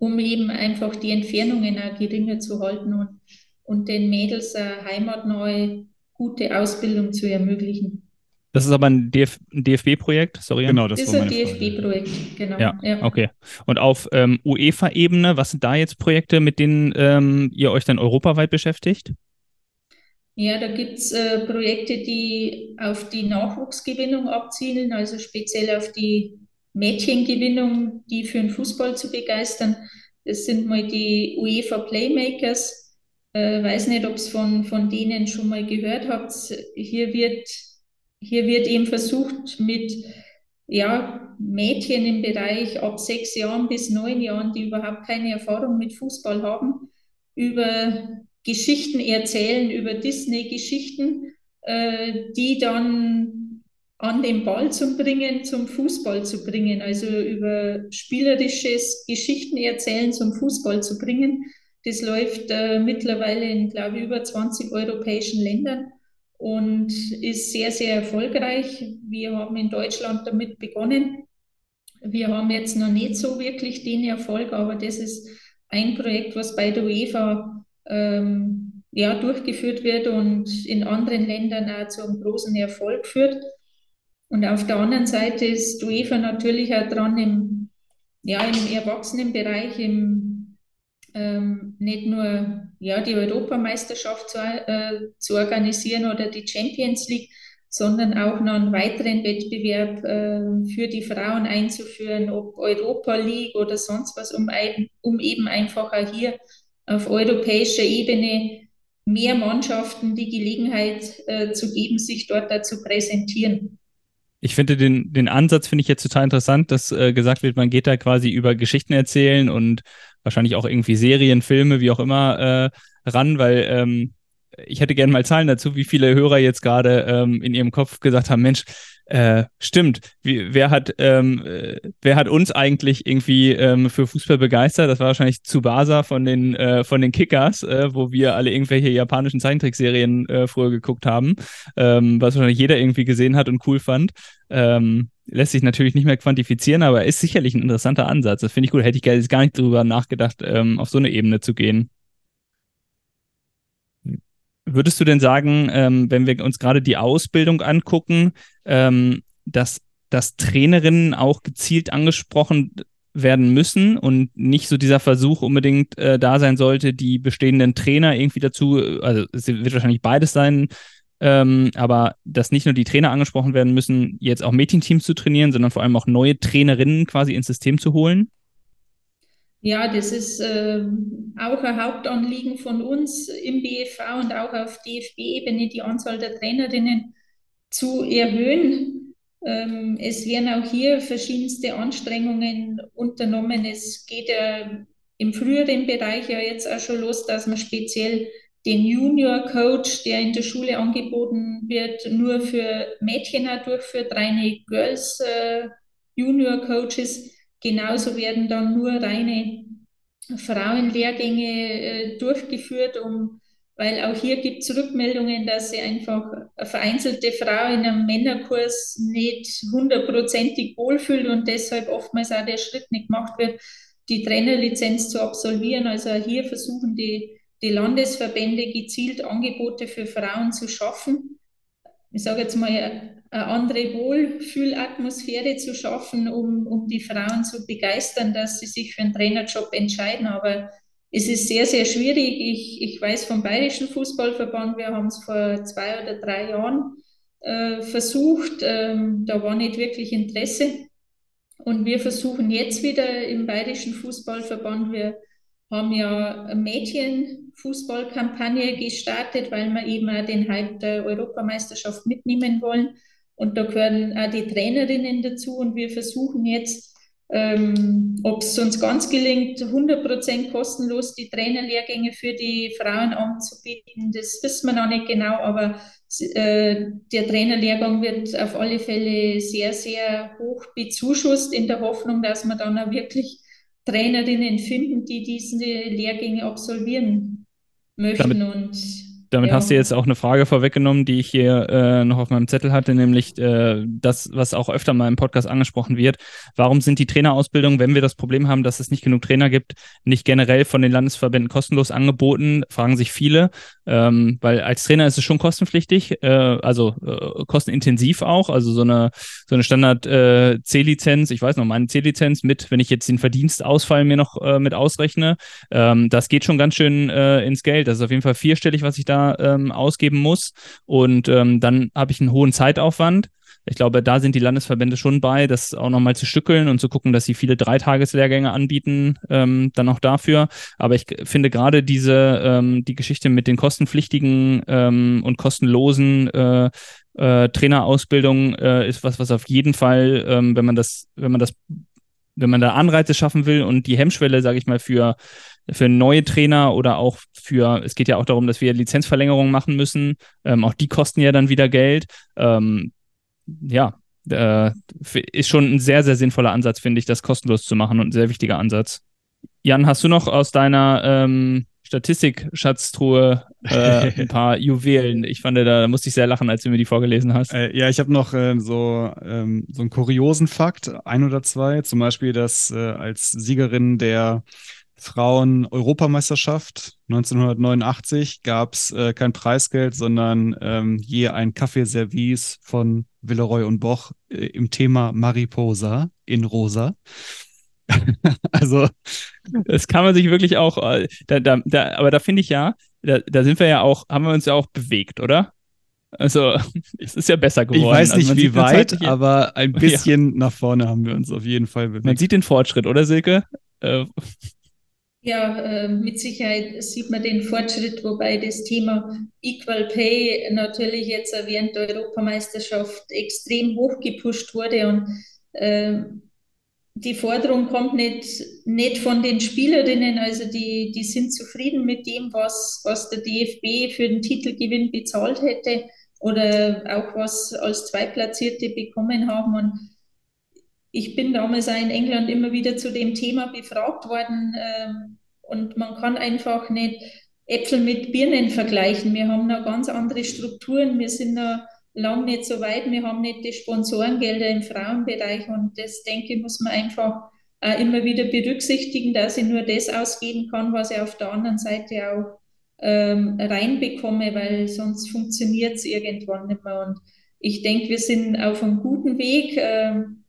um eben einfach die Entfernungen auch geringer zu halten und, und den Mädels eine heimatnahe, gute Ausbildung zu ermöglichen. Das ist aber ein, DF DFB-Projekt, sorry. Genau, das, das ist ein DFB-Projekt, genau. Ja, ja, okay. Und auf ähm, UEFA-Ebene, was sind da jetzt Projekte, mit denen ähm, ihr euch dann europaweit beschäftigt? Ja, da gibt es äh, Projekte, die auf die Nachwuchsgewinnung abzielen, also speziell auf die Mädchengewinnung, die für den Fußball zu begeistern. Das sind mal die UEFA Playmakers. Äh, weiß nicht, ob es von, von denen schon mal gehört habt. Hier wird, hier wird eben versucht, mit ja, Mädchen im Bereich ab sechs Jahren bis neun Jahren, die überhaupt keine Erfahrung mit Fußball haben, über Geschichten erzählen, über Disney-Geschichten, äh, die dann an den Ball zu bringen, zum Fußball zu bringen, also über spielerisches Geschichten erzählen zum Fußball zu bringen. Das läuft äh, mittlerweile in, glaube ich, über 20 europäischen Ländern und ist sehr, sehr erfolgreich. Wir haben in Deutschland damit begonnen. Wir haben jetzt noch nicht so wirklich den Erfolg, aber das ist ein Projekt, was bei der UEFA ähm, ja, durchgeführt wird und in anderen Ländern auch zu einem großen Erfolg führt. Und auf der anderen Seite ist UEFA natürlich auch dran, im, ja, im Erwachsenenbereich im, ähm, nicht nur ja, die Europameisterschaft zu, äh, zu organisieren oder die Champions League, sondern auch noch einen weiteren Wettbewerb äh, für die Frauen einzuführen, ob Europa League oder sonst was, um, ein, um eben einfach auch hier auf europäischer Ebene mehr Mannschaften die Gelegenheit äh, zu geben, sich dort da zu präsentieren ich finde den, den Ansatz finde ich jetzt total interessant, dass äh, gesagt wird, man geht da quasi über Geschichten erzählen und wahrscheinlich auch irgendwie Serien, Filme, wie auch immer, äh, ran, weil ähm, ich hätte gerne mal Zahlen dazu, wie viele Hörer jetzt gerade ähm, in ihrem Kopf gesagt haben, Mensch, äh, stimmt. Wie, wer hat, ähm, äh, wer hat uns eigentlich irgendwie ähm, für Fußball begeistert? Das war wahrscheinlich Tsubasa von den äh, von den Kickers, äh, wo wir alle irgendwelche japanischen Zeichentrickserien äh, früher geguckt haben, ähm, was wahrscheinlich jeder irgendwie gesehen hat und cool fand. Ähm, lässt sich natürlich nicht mehr quantifizieren, aber ist sicherlich ein interessanter Ansatz. Das finde ich gut. Hätte ich gar nicht drüber nachgedacht, ähm, auf so eine Ebene zu gehen. Würdest du denn sagen, ähm, wenn wir uns gerade die Ausbildung angucken, ähm, dass, dass Trainerinnen auch gezielt angesprochen werden müssen und nicht so dieser Versuch unbedingt äh, da sein sollte, die bestehenden Trainer irgendwie dazu, also es wird wahrscheinlich beides sein, ähm, aber dass nicht nur die Trainer angesprochen werden müssen, jetzt auch Mädchenteams zu trainieren, sondern vor allem auch neue Trainerinnen quasi ins System zu holen? Ja, das ist äh, auch ein Hauptanliegen von uns im BFV und auch auf DFB-Ebene, die Anzahl der Trainerinnen zu erhöhen. Ähm, es werden auch hier verschiedenste Anstrengungen unternommen. Es geht ja im früheren Bereich ja jetzt auch schon los, dass man speziell den Junior Coach, der in der Schule angeboten wird, nur für Mädchen durchführt, reine Girls äh, Junior Coaches. Genauso werden dann nur reine Frauenlehrgänge äh, durchgeführt, um, weil auch hier gibt es Rückmeldungen, dass sie einfach eine vereinzelte Frau in einem Männerkurs nicht hundertprozentig wohlfühlt und deshalb oftmals auch der Schritt nicht gemacht wird, die Trainerlizenz zu absolvieren. Also hier versuchen die, die Landesverbände gezielt Angebote für Frauen zu schaffen. Ich sage jetzt mal, eine andere Wohlfühlatmosphäre zu schaffen, um, um die Frauen zu begeistern, dass sie sich für einen Trainerjob entscheiden. Aber es ist sehr, sehr schwierig. Ich, ich weiß vom Bayerischen Fußballverband, wir haben es vor zwei oder drei Jahren äh, versucht. Ähm, da war nicht wirklich Interesse. Und wir versuchen jetzt wieder im Bayerischen Fußballverband, wir haben ja Mädchenfußballkampagne gestartet, weil wir eben auch den Hype der Europameisterschaft mitnehmen wollen. Und da gehören auch die Trainerinnen dazu. Und wir versuchen jetzt, ähm, ob es uns ganz gelingt, 100% kostenlos die Trainerlehrgänge für die Frauen anzubieten. Das wissen wir noch nicht genau, aber äh, der Trainerlehrgang wird auf alle Fälle sehr, sehr hoch bezuschusst, in der Hoffnung, dass wir dann auch wirklich Trainerinnen finden, die diese Lehrgänge absolvieren möchten. Damit, und damit ja. hast du jetzt auch eine Frage vorweggenommen, die ich hier äh, noch auf meinem Zettel hatte, nämlich äh, das, was auch öfter mal im Podcast angesprochen wird. Warum sind die Trainerausbildungen, wenn wir das Problem haben, dass es nicht genug Trainer gibt, nicht generell von den Landesverbänden kostenlos angeboten? Fragen sich viele, ähm, weil als Trainer ist es schon kostenpflichtig, äh, also äh, kostenintensiv auch, also so eine, so eine Standard äh, C-Lizenz, ich weiß noch, meine C-Lizenz mit, wenn ich jetzt den Verdienstausfall mir noch äh, mit ausrechne, ähm, das geht schon ganz schön ins Geld. Das ist auf jeden Fall vierstellig, was ich da ähm, ausgeben muss. Und ähm, dann habe ich einen hohen Zeitaufwand. Ich glaube, da sind die Landesverbände schon bei, das auch nochmal zu stückeln und zu gucken, dass sie viele Dreitageslehrgänge anbieten, ähm, dann auch dafür. Aber ich finde gerade diese, ähm, die Geschichte mit den kostenpflichtigen ähm, und kostenlosen äh, äh, Trainerausbildungen äh, ist was, was auf jeden Fall, ähm, wenn man das, wenn man das, wenn man da Anreize schaffen will und die Hemmschwelle, sage ich mal, für für neue Trainer oder auch für, es geht ja auch darum, dass wir Lizenzverlängerungen machen müssen. Ähm, auch die kosten ja dann wieder Geld. Ähm, ja, äh, ist schon ein sehr, sehr sinnvoller Ansatz, finde ich, das kostenlos zu machen und ein sehr wichtiger Ansatz. Jan, hast du noch aus deiner ähm, Statistik-Schatztruhe äh, ein paar Juwelen. Ich fand, da musste ich sehr lachen, als du mir die vorgelesen hast. Äh, ja, ich habe noch äh, so, ähm, so einen kuriosen Fakt, ein oder zwei. Zum Beispiel, dass äh, als Siegerin der Frauen-Europameisterschaft 1989 gab es kein Preisgeld, sondern ähm, je ein Kaffeeservice von Villeroy und Boch äh, im Thema Mariposa in Rosa. also. Das kann man sich wirklich auch, äh, da, da, da, aber da finde ich ja, da, da sind wir ja auch, haben wir uns ja auch bewegt, oder? Also, es ist ja besser geworden. Ich weiß also nicht, also wie weit, aber ein bisschen ja. nach vorne haben wir uns auf jeden Fall bewegt. Man sieht den Fortschritt, oder Silke? Äh, ja, äh, mit Sicherheit sieht man den Fortschritt, wobei das Thema Equal Pay natürlich jetzt während der Europameisterschaft extrem hochgepusht wurde und äh, die Forderung kommt nicht, nicht von den Spielerinnen, also die, die sind zufrieden mit dem, was, was der DFB für den Titelgewinn bezahlt hätte oder auch was als Zweitplatzierte bekommen haben. Und ich bin damals auch in England immer wieder zu dem Thema befragt worden ähm, und man kann einfach nicht Äpfel mit Birnen vergleichen. Wir haben da ganz andere Strukturen, wir sind da lang nicht so weit, wir haben nicht die Sponsorengelder im Frauenbereich und das, denke ich, muss man einfach äh, immer wieder berücksichtigen, dass ich nur das ausgeben kann, was ich auf der anderen Seite auch ähm, reinbekomme, weil sonst funktioniert es irgendwann nicht mehr. Und ich denke, wir sind auf einem guten Weg. Ähm,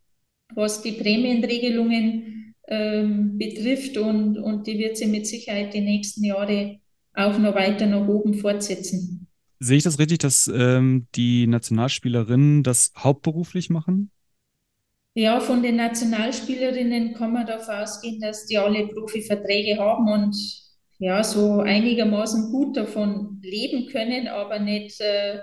was die Prämienregelungen ähm, betrifft und, und die wird sie mit Sicherheit die nächsten Jahre auch noch weiter nach oben fortsetzen. Sehe ich das richtig, dass ähm, die Nationalspielerinnen das hauptberuflich machen? Ja, von den Nationalspielerinnen kann man davon ausgehen, dass die alle Profiverträge haben und ja, so einigermaßen gut davon leben können, aber nicht äh,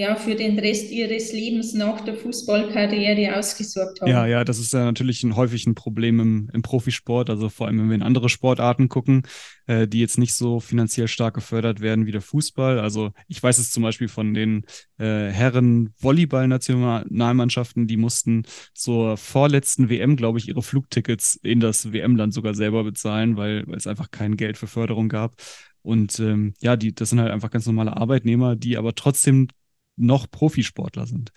ja, für den Rest ihres Lebens nach der Fußballkarriere ausgesorgt haben. Ja, ja, das ist ja natürlich ein, häufig ein Problem im, im Profisport, also vor allem, wenn wir in andere Sportarten gucken, äh, die jetzt nicht so finanziell stark gefördert werden wie der Fußball. Also ich weiß es zum Beispiel von den äh, Herren Volleyball-Nationalmannschaften, die mussten zur vorletzten WM, glaube ich, ihre Flugtickets in das WM-Land sogar selber bezahlen, weil, es einfach kein Geld für Förderung gab. Und ähm, ja, die, das sind halt einfach ganz normale Arbeitnehmer, die aber trotzdem noch Profisportler sind.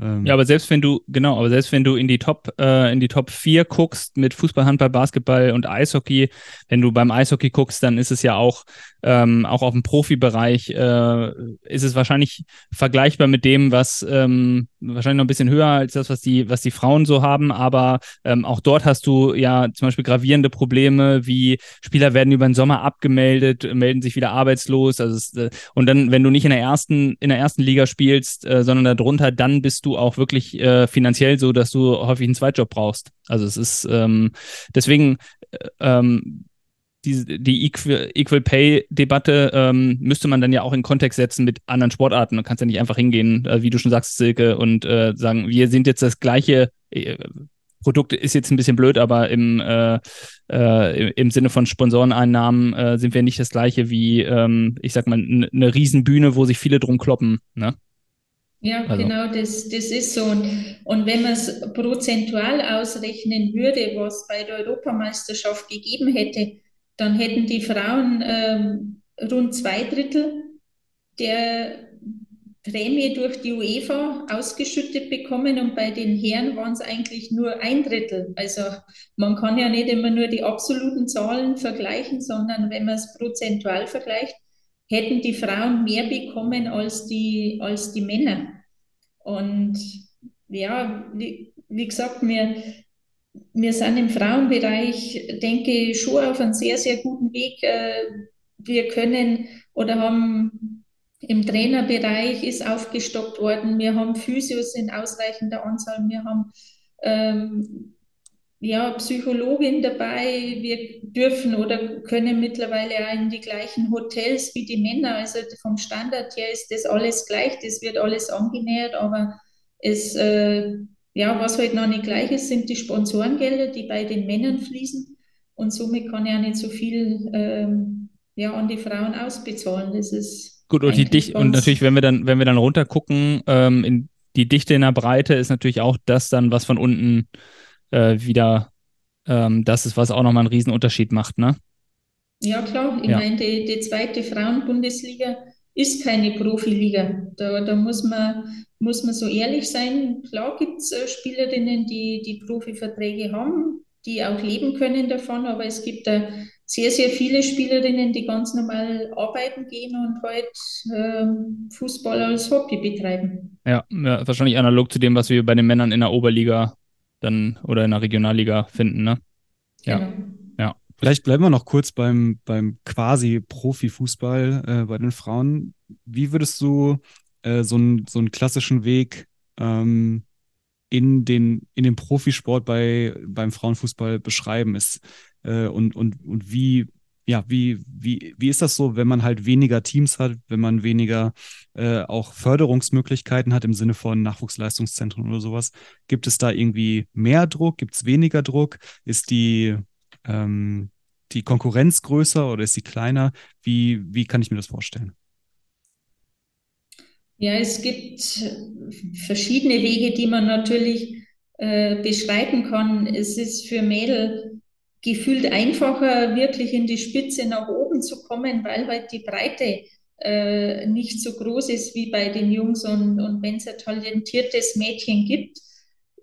Ähm, ja, aber selbst wenn du, genau, aber selbst wenn du in die Top, äh, in die Top 4 guckst mit Fußball, Handball, Basketball und Eishockey, wenn du beim Eishockey guckst, dann ist es ja auch, ähm, auch auf dem Profibereich, äh, ist es wahrscheinlich vergleichbar mit dem, was ähm, wahrscheinlich noch ein bisschen höher als das, was die, was die Frauen so haben, aber ähm, auch dort hast du ja zum Beispiel gravierende Probleme, wie Spieler werden über den Sommer abgemeldet, melden sich wieder arbeitslos, also es, äh, und dann, wenn du nicht in der ersten, in der ersten Liga spielst, äh, sondern darunter, dann bist du du auch wirklich äh, finanziell so, dass du häufig einen Zweitjob brauchst. Also es ist ähm, deswegen äh, ähm, die, die Equal, Equal Pay-Debatte ähm, müsste man dann ja auch in Kontext setzen mit anderen Sportarten. Du kannst ja nicht einfach hingehen, äh, wie du schon sagst, Silke, und äh, sagen, wir sind jetzt das gleiche. Äh, Produkt ist jetzt ein bisschen blöd, aber im, äh, äh, im Sinne von Sponsoreneinnahmen äh, sind wir nicht das gleiche wie, ähm, ich sag mal, eine Riesenbühne, wo sich viele drum kloppen. Ne? Ja, also. genau, das, das ist so. Und, und wenn man es prozentual ausrechnen würde, was bei der Europameisterschaft gegeben hätte, dann hätten die Frauen ähm, rund zwei Drittel der Prämie durch die UEFA ausgeschüttet bekommen und bei den Herren waren es eigentlich nur ein Drittel. Also man kann ja nicht immer nur die absoluten Zahlen vergleichen, sondern wenn man es prozentual vergleicht, hätten die Frauen mehr bekommen als die, als die Männer. Und ja, wie, wie gesagt, wir, wir sind im Frauenbereich, denke ich, schon auf einem sehr, sehr guten Weg. Äh, wir können oder haben im Trainerbereich ist aufgestockt worden. Wir haben Physios in ausreichender Anzahl. Wir haben ähm, ja, Psychologin dabei. Wir dürfen oder können mittlerweile auch in die gleichen Hotels wie die Männer. Also vom Standard her ist das alles gleich. Das wird alles angenähert, aber es, äh, ja, was halt noch nicht gleich ist, sind die Sponsorengelder, die bei den Männern fließen. Und somit kann ja nicht so viel ähm, ja, an die Frauen ausbezahlen. Das ist gut und die Dicht und natürlich, wenn wir dann, wenn wir dann runtergucken, ähm, in die Dichte in der Breite ist natürlich auch das dann, was von unten äh, wieder ähm, das ist, was auch nochmal einen Riesenunterschied macht, ne? Ja, klar. Ich ja. meine, die, die zweite Frauenbundesliga ist keine Profiliga. Da, da muss, man, muss man so ehrlich sein. Klar gibt es äh, Spielerinnen, die, die Profiverträge haben, die auch leben können davon, aber es gibt da sehr, sehr viele Spielerinnen, die ganz normal arbeiten gehen und halt ähm, Fußball als Hobby betreiben. Ja, ja, wahrscheinlich analog zu dem, was wir bei den Männern in der Oberliga dann oder in der Regionalliga finden, ne? Ja. Genau. Ja. Vielleicht bleiben wir noch kurz beim, beim quasi Profifußball äh, bei den Frauen. Wie würdest du äh, so, ein, so einen klassischen Weg ähm, in, den, in den Profisport bei, beim Frauenfußball beschreiben ist? Äh, und, und, und wie, ja, wie, wie, wie ist das so, wenn man halt weniger Teams hat, wenn man weniger äh, auch Förderungsmöglichkeiten hat im Sinne von Nachwuchsleistungszentren oder sowas? Gibt es da irgendwie mehr Druck? Gibt es weniger Druck? Ist die, ähm, die Konkurrenz größer oder ist sie kleiner? Wie, wie kann ich mir das vorstellen? Ja, es gibt verschiedene Wege, die man natürlich äh, beschreiten kann. Es ist für Mädel gefühlt einfacher, wirklich in die Spitze nach oben zu kommen, weil halt die Breite äh, nicht so groß ist wie bei den Jungs. Und, und wenn es ein talentiertes Mädchen gibt,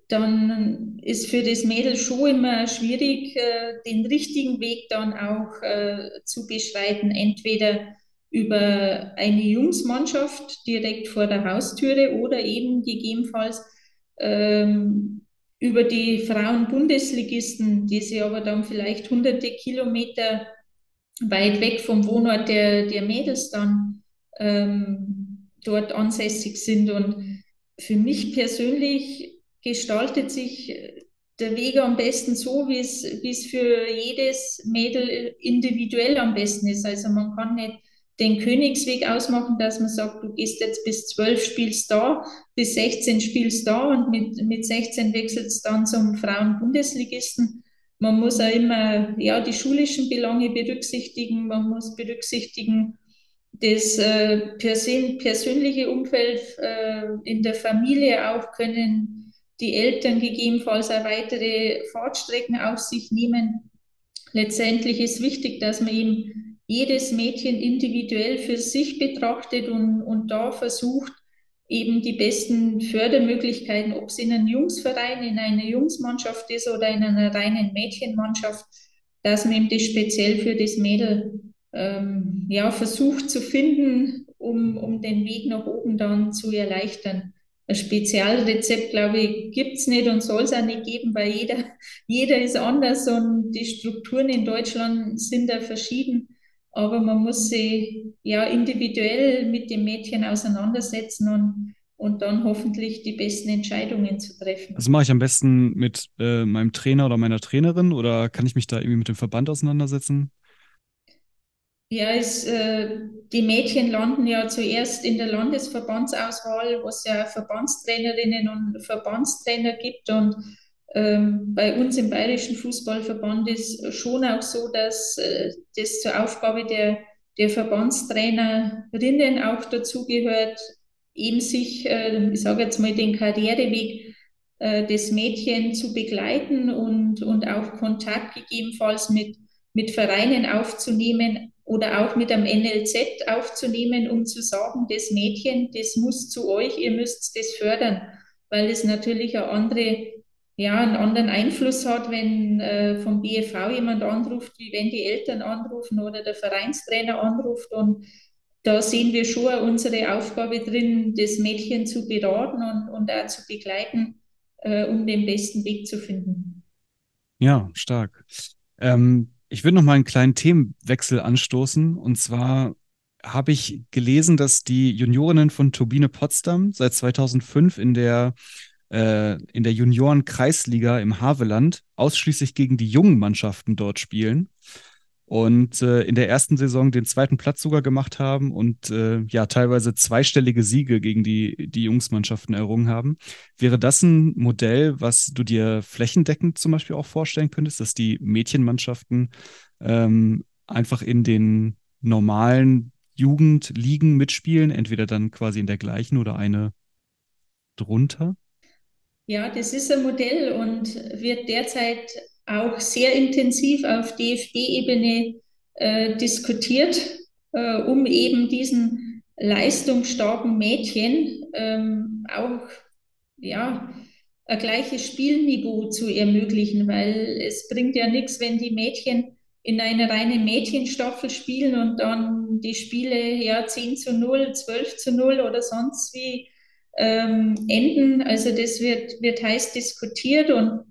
dann ist für das Mädel schon immer schwierig, äh, den richtigen Weg dann auch äh, zu beschreiten. Entweder über eine Jungsmannschaft direkt vor der Haustüre oder eben gegebenenfalls ähm, über die Frauen-Bundesligisten, die sie aber dann vielleicht hunderte Kilometer weit weg vom Wohnort der, der Mädels dann ähm, dort ansässig sind. Und für mich persönlich gestaltet sich der Weg am besten so, wie es, wie es für jedes Mädel individuell am besten ist. Also man kann nicht den Königsweg ausmachen, dass man sagt, du gehst jetzt bis 12 spielst da, bis 16 spielst da und mit, mit 16 wechselst dann zum Frauen-Bundesligisten. Man muss auch immer ja, die schulischen Belange berücksichtigen, man muss berücksichtigen, das äh, persön persönliche Umfeld äh, in der Familie auch können die Eltern gegebenenfalls auch weitere Fahrtstrecken auf sich nehmen. Letztendlich ist wichtig, dass man eben jedes Mädchen individuell für sich betrachtet und, und da versucht, eben die besten Fördermöglichkeiten, ob es in einem Jungsverein, in einer Jungsmannschaft ist oder in einer reinen Mädchenmannschaft, dass man eben das speziell für das Mädel ähm, ja, versucht zu finden, um, um den Weg nach oben dann zu erleichtern. Ein Spezialrezept, glaube ich, gibt es nicht und soll es auch nicht geben, weil jeder, jeder ist anders und die Strukturen in Deutschland sind da verschieden. Aber man muss sich ja individuell mit dem Mädchen auseinandersetzen und, und dann hoffentlich die besten Entscheidungen zu treffen. Das mache ich am besten mit äh, meinem Trainer oder meiner Trainerin oder kann ich mich da irgendwie mit dem Verband auseinandersetzen? Ja, es, äh, die Mädchen landen ja zuerst in der Landesverbandsauswahl, wo es ja Verbandstrainerinnen und Verbandstrainer gibt. Und bei uns im Bayerischen Fußballverband ist schon auch so, dass äh, das zur Aufgabe der, der Verbandstrainerinnen auch dazugehört, eben sich, äh, ich sage jetzt mal, den Karriereweg äh, des Mädchens zu begleiten und, und auch Kontakt gegebenenfalls mit, mit Vereinen aufzunehmen, oder auch mit einem NLZ aufzunehmen, um zu sagen, das Mädchen, das muss zu euch, ihr müsst das fördern, weil es natürlich eine andere, ja, einen anderen Einfluss hat, wenn äh, vom BFV jemand anruft, wie wenn die Eltern anrufen oder der Vereinstrainer anruft. Und da sehen wir schon unsere Aufgabe drin, das Mädchen zu beraten und, und auch zu begleiten, äh, um den besten Weg zu finden. Ja, stark. Ähm, ich würde noch mal einen kleinen Themenwechsel anstoßen. Und zwar habe ich gelesen, dass die Juniorinnen von Turbine Potsdam seit 2005 in der, äh, in der Junioren-Kreisliga im Haveland ausschließlich gegen die jungen Mannschaften dort spielen und äh, in der ersten Saison den zweiten Platz sogar gemacht haben und äh, ja teilweise zweistellige Siege gegen die, die Jungsmannschaften errungen haben. Wäre das ein Modell, was du dir flächendeckend zum Beispiel auch vorstellen könntest, dass die Mädchenmannschaften ähm, einfach in den normalen Jugendligen mitspielen, entweder dann quasi in der gleichen oder eine drunter? Ja, das ist ein Modell und wird derzeit auch sehr intensiv auf DFB-Ebene äh, diskutiert, äh, um eben diesen leistungsstarken Mädchen ähm, auch ja, ein gleiches Spielniveau zu ermöglichen, weil es bringt ja nichts, wenn die Mädchen in einer reinen Mädchenstaffel spielen und dann die Spiele ja 10 zu 0, 12 zu 0 oder sonst wie ähm, enden. Also das wird, wird heiß diskutiert und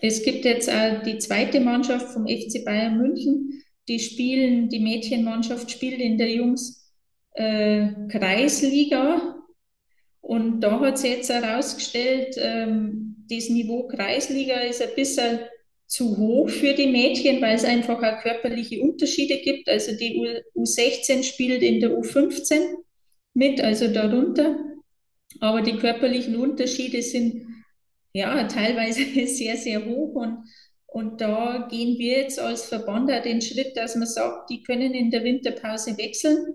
es gibt jetzt auch die zweite Mannschaft vom FC Bayern München, die spielen, die Mädchenmannschaft spielt in der Jungs äh, Kreisliga. Und da hat sich jetzt herausgestellt, ähm, das Niveau Kreisliga ist ein bisschen zu hoch für die Mädchen, weil es einfach auch körperliche Unterschiede gibt. Also die U U16 spielt in der U15 mit, also darunter. Aber die körperlichen Unterschiede sind ja, teilweise sehr, sehr hoch. Und, und da gehen wir jetzt als Verband auch den Schritt, dass man sagt, die können in der Winterpause wechseln.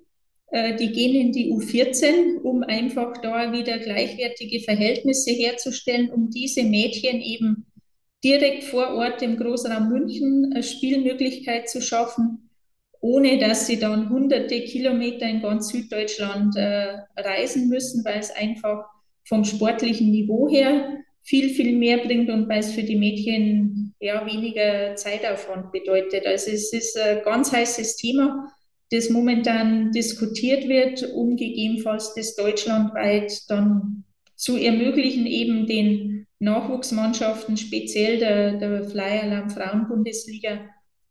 Äh, die gehen in die U14, um einfach da wieder gleichwertige Verhältnisse herzustellen, um diese Mädchen eben direkt vor Ort im Großraum München eine Spielmöglichkeit zu schaffen, ohne dass sie dann hunderte Kilometer in ganz Süddeutschland äh, reisen müssen, weil es einfach vom sportlichen Niveau her viel, viel mehr bringt und weil es für die Mädchen ja weniger Zeitaufwand bedeutet. Also es ist ein ganz heißes Thema, das momentan diskutiert wird, um gegebenenfalls das deutschlandweit dann zu ermöglichen, eben den Nachwuchsmannschaften, speziell der, der Fly Alarm Frauenbundesliga,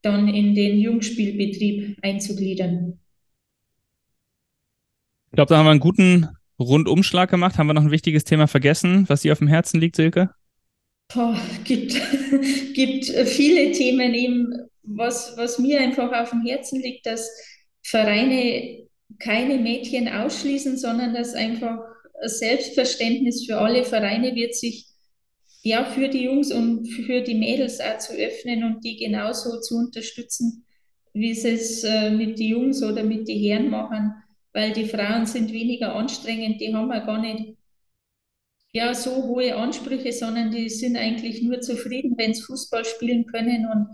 dann in den Jungspielbetrieb einzugliedern. Ich glaube, da haben wir einen guten Rundumschlag gemacht. Haben wir noch ein wichtiges Thema vergessen, was dir auf dem Herzen liegt, Silke? Boah, gibt, gibt viele Themen eben, was, was mir einfach auf dem Herzen liegt, dass Vereine keine Mädchen ausschließen, sondern dass einfach ein Selbstverständnis für alle Vereine wird sich ja für die Jungs und für die Mädels auch zu öffnen und die genauso zu unterstützen, wie sie es äh, mit den Jungs oder mit den Herren machen, weil die Frauen sind weniger anstrengend, die haben ja gar nicht ja, so hohe Ansprüche, sondern die sind eigentlich nur zufrieden, wenn sie Fußball spielen können. Und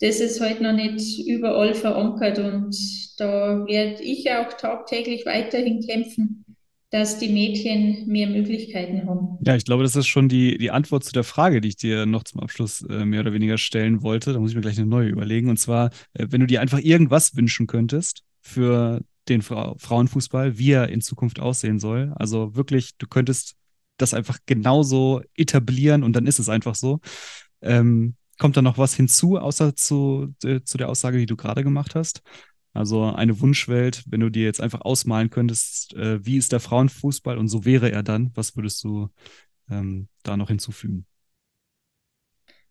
das ist halt noch nicht überall verankert. Und da werde ich auch tagtäglich weiterhin kämpfen, dass die Mädchen mehr Möglichkeiten haben. Ja, ich glaube, das ist schon die, die Antwort zu der Frage, die ich dir noch zum Abschluss äh, mehr oder weniger stellen wollte. Da muss ich mir gleich eine neue überlegen. Und zwar, äh, wenn du dir einfach irgendwas wünschen könntest für den Fra Frauenfußball, wie er in Zukunft aussehen soll. Also wirklich, du könntest das einfach genauso etablieren und dann ist es einfach so. Ähm, kommt da noch was hinzu, außer zu, äh, zu der Aussage, die du gerade gemacht hast? Also eine Wunschwelt, wenn du dir jetzt einfach ausmalen könntest, äh, wie ist der Frauenfußball und so wäre er dann, was würdest du ähm, da noch hinzufügen?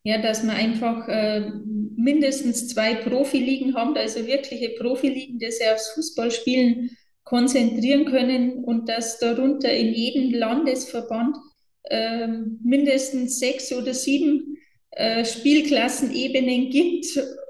Ja, dass wir einfach äh, mindestens zwei Profiligen haben, also wirkliche Profiligen, die sich aufs Fußballspielen konzentrieren können und dass darunter in jedem Landesverband äh, mindestens sechs oder sieben äh, Spielklassenebenen gibt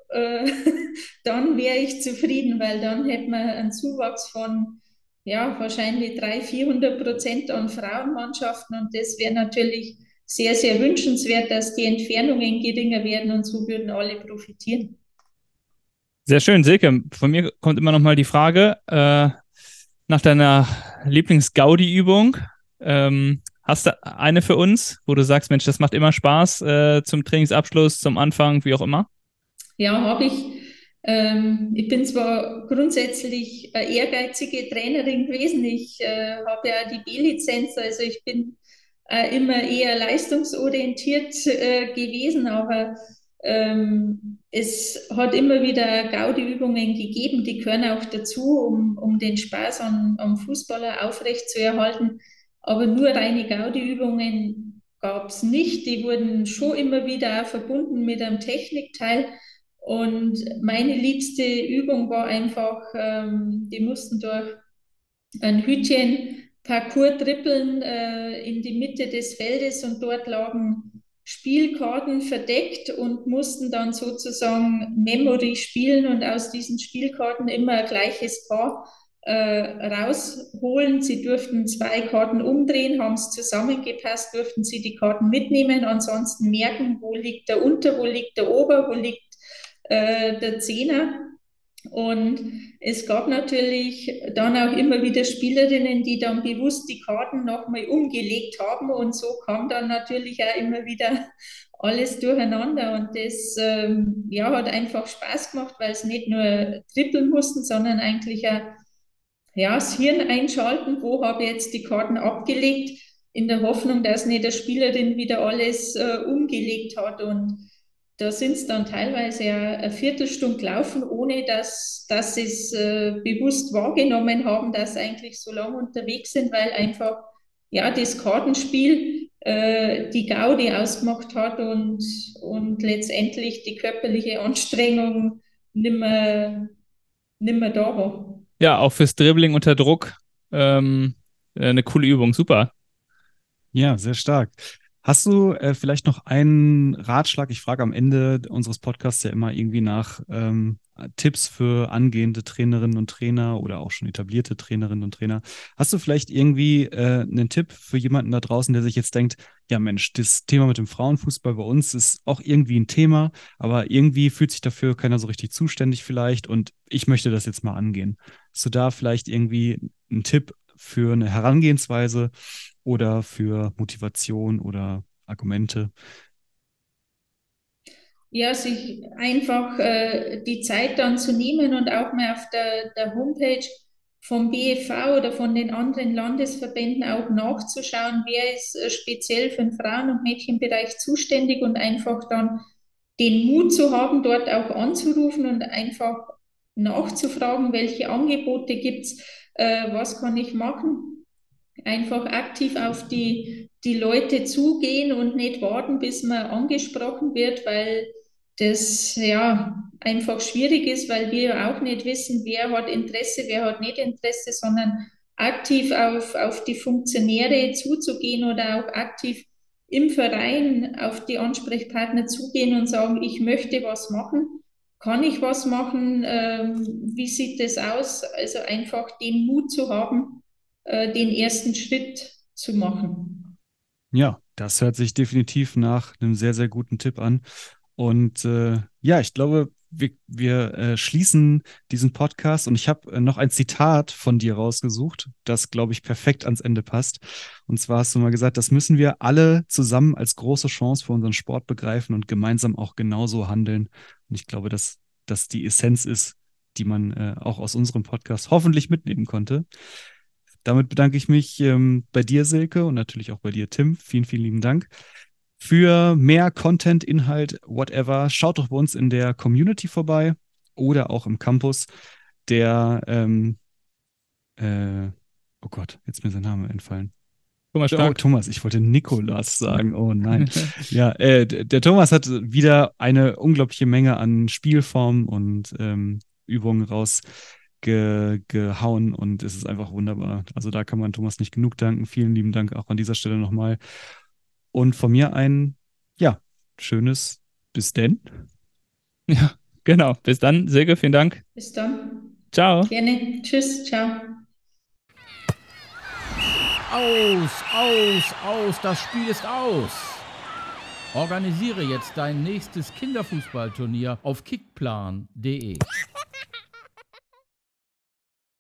äh, dann wäre ich zufrieden, weil dann hätte man einen Zuwachs von ja, wahrscheinlich 300, 400 Prozent an Frauenmannschaften und das wäre natürlich sehr, sehr wünschenswert, dass die Entfernungen geringer werden und so würden alle profitieren. Sehr schön, Silke. Von mir kommt immer noch mal die Frage äh, nach deiner Lieblings-Gaudi-Übung. Ähm, hast du eine für uns, wo du sagst, Mensch, das macht immer Spaß äh, zum Trainingsabschluss, zum Anfang, wie auch immer? Ja, habe ich. Ähm, ich bin zwar grundsätzlich eine ehrgeizige Trainerin gewesen. Ich äh, habe ja die B-Lizenz, also ich bin äh, immer eher leistungsorientiert äh, gewesen, aber ähm, es hat immer wieder Gaudi-Übungen gegeben, die gehören auch dazu, um, um den Spaß am, am Fußballer aufrechtzuerhalten. Aber nur reine Gaudi-Übungen gab es nicht. Die wurden schon immer wieder verbunden mit einem Technikteil. Und meine liebste Übung war einfach, ähm, die mussten durch ein Hütchen Parcours trippeln äh, in die Mitte des Feldes und dort lagen Spielkarten verdeckt und mussten dann sozusagen Memory spielen und aus diesen Spielkarten immer ein gleiches Paar äh, rausholen. Sie durften zwei Karten umdrehen, haben es zusammengepasst, durften sie die Karten mitnehmen, ansonsten merken, wo liegt der Unter, wo liegt der Ober, wo liegt äh, der Zehner. Und es gab natürlich dann auch immer wieder Spielerinnen, die dann bewusst die Karten nochmal umgelegt haben. Und so kam dann natürlich auch immer wieder alles durcheinander. Und das ähm, ja, hat einfach Spaß gemacht, weil es nicht nur trippeln mussten, sondern eigentlich auch ja, das Hirn einschalten, wo habe ich jetzt die Karten abgelegt, in der Hoffnung, dass nicht der Spielerin wieder alles äh, umgelegt hat. Und da sind es dann teilweise ja eine Viertelstunde gelaufen, ohne dass, dass sie es äh, bewusst wahrgenommen haben, dass sie eigentlich so lange unterwegs sind, weil einfach ja das Kartenspiel äh, die Gaudi ausgemacht hat und, und letztendlich die körperliche Anstrengung nimmer, nimmer da war. Ja, auch fürs Dribbling unter Druck ähm, eine coole Übung, super. Ja, sehr stark. Hast du äh, vielleicht noch einen Ratschlag? Ich frage am Ende unseres Podcasts ja immer irgendwie nach ähm, Tipps für angehende Trainerinnen und Trainer oder auch schon etablierte Trainerinnen und Trainer. Hast du vielleicht irgendwie äh, einen Tipp für jemanden da draußen, der sich jetzt denkt, ja Mensch, das Thema mit dem Frauenfußball bei uns ist auch irgendwie ein Thema, aber irgendwie fühlt sich dafür keiner so richtig zuständig vielleicht und ich möchte das jetzt mal angehen. Hast du da vielleicht irgendwie einen Tipp für eine Herangehensweise, oder für Motivation oder Argumente? Ja, sich einfach äh, die Zeit dann zu nehmen und auch mal auf der, der Homepage vom BFV oder von den anderen Landesverbänden auch nachzuschauen, wer ist äh, speziell für den Frauen- und Mädchenbereich zuständig und einfach dann den Mut zu haben, dort auch anzurufen und einfach nachzufragen, welche Angebote gibt es, äh, was kann ich machen einfach aktiv auf die, die Leute zugehen und nicht warten, bis man angesprochen wird, weil das ja einfach schwierig ist, weil wir auch nicht wissen, wer hat Interesse, wer hat nicht Interesse, sondern aktiv auf, auf die Funktionäre zuzugehen oder auch aktiv im Verein auf die Ansprechpartner zugehen und sagen, ich möchte was machen, kann ich was machen, ähm, wie sieht das aus? Also einfach den Mut zu haben, äh, den ersten Schritt zu machen. Ja, das hört sich definitiv nach einem sehr, sehr guten Tipp an. Und äh, ja, ich glaube, wir, wir äh, schließen diesen Podcast und ich habe äh, noch ein Zitat von dir rausgesucht, das, glaube ich, perfekt ans Ende passt. Und zwar hast du mal gesagt, das müssen wir alle zusammen als große Chance für unseren Sport begreifen und gemeinsam auch genauso handeln. Und ich glaube, dass das die Essenz ist, die man äh, auch aus unserem Podcast hoffentlich mitnehmen konnte. Damit bedanke ich mich ähm, bei dir, Silke, und natürlich auch bei dir, Tim. Vielen, vielen lieben Dank. Für mehr Content, Inhalt, whatever, schaut doch bei uns in der Community vorbei oder auch im Campus. Der, ähm, äh, oh Gott, jetzt ist mir sein Name entfallen. Thomas Stark. Oh, Thomas, ich wollte Nikolas sagen. Oh nein. ja, äh, der Thomas hat wieder eine unglaubliche Menge an Spielformen und ähm, Übungen rausgehauen und es ist einfach wunderbar. Also da kann man Thomas nicht genug danken. Vielen lieben Dank auch an dieser Stelle nochmal. Und von mir ein, ja, schönes Bis denn. Ja, genau. Bis dann. Silke, vielen Dank. Bis dann. Ciao. Gerne. Tschüss. Ciao. Aus, aus, aus, das Spiel ist aus. Organisiere jetzt dein nächstes Kinderfußballturnier auf kickplan.de.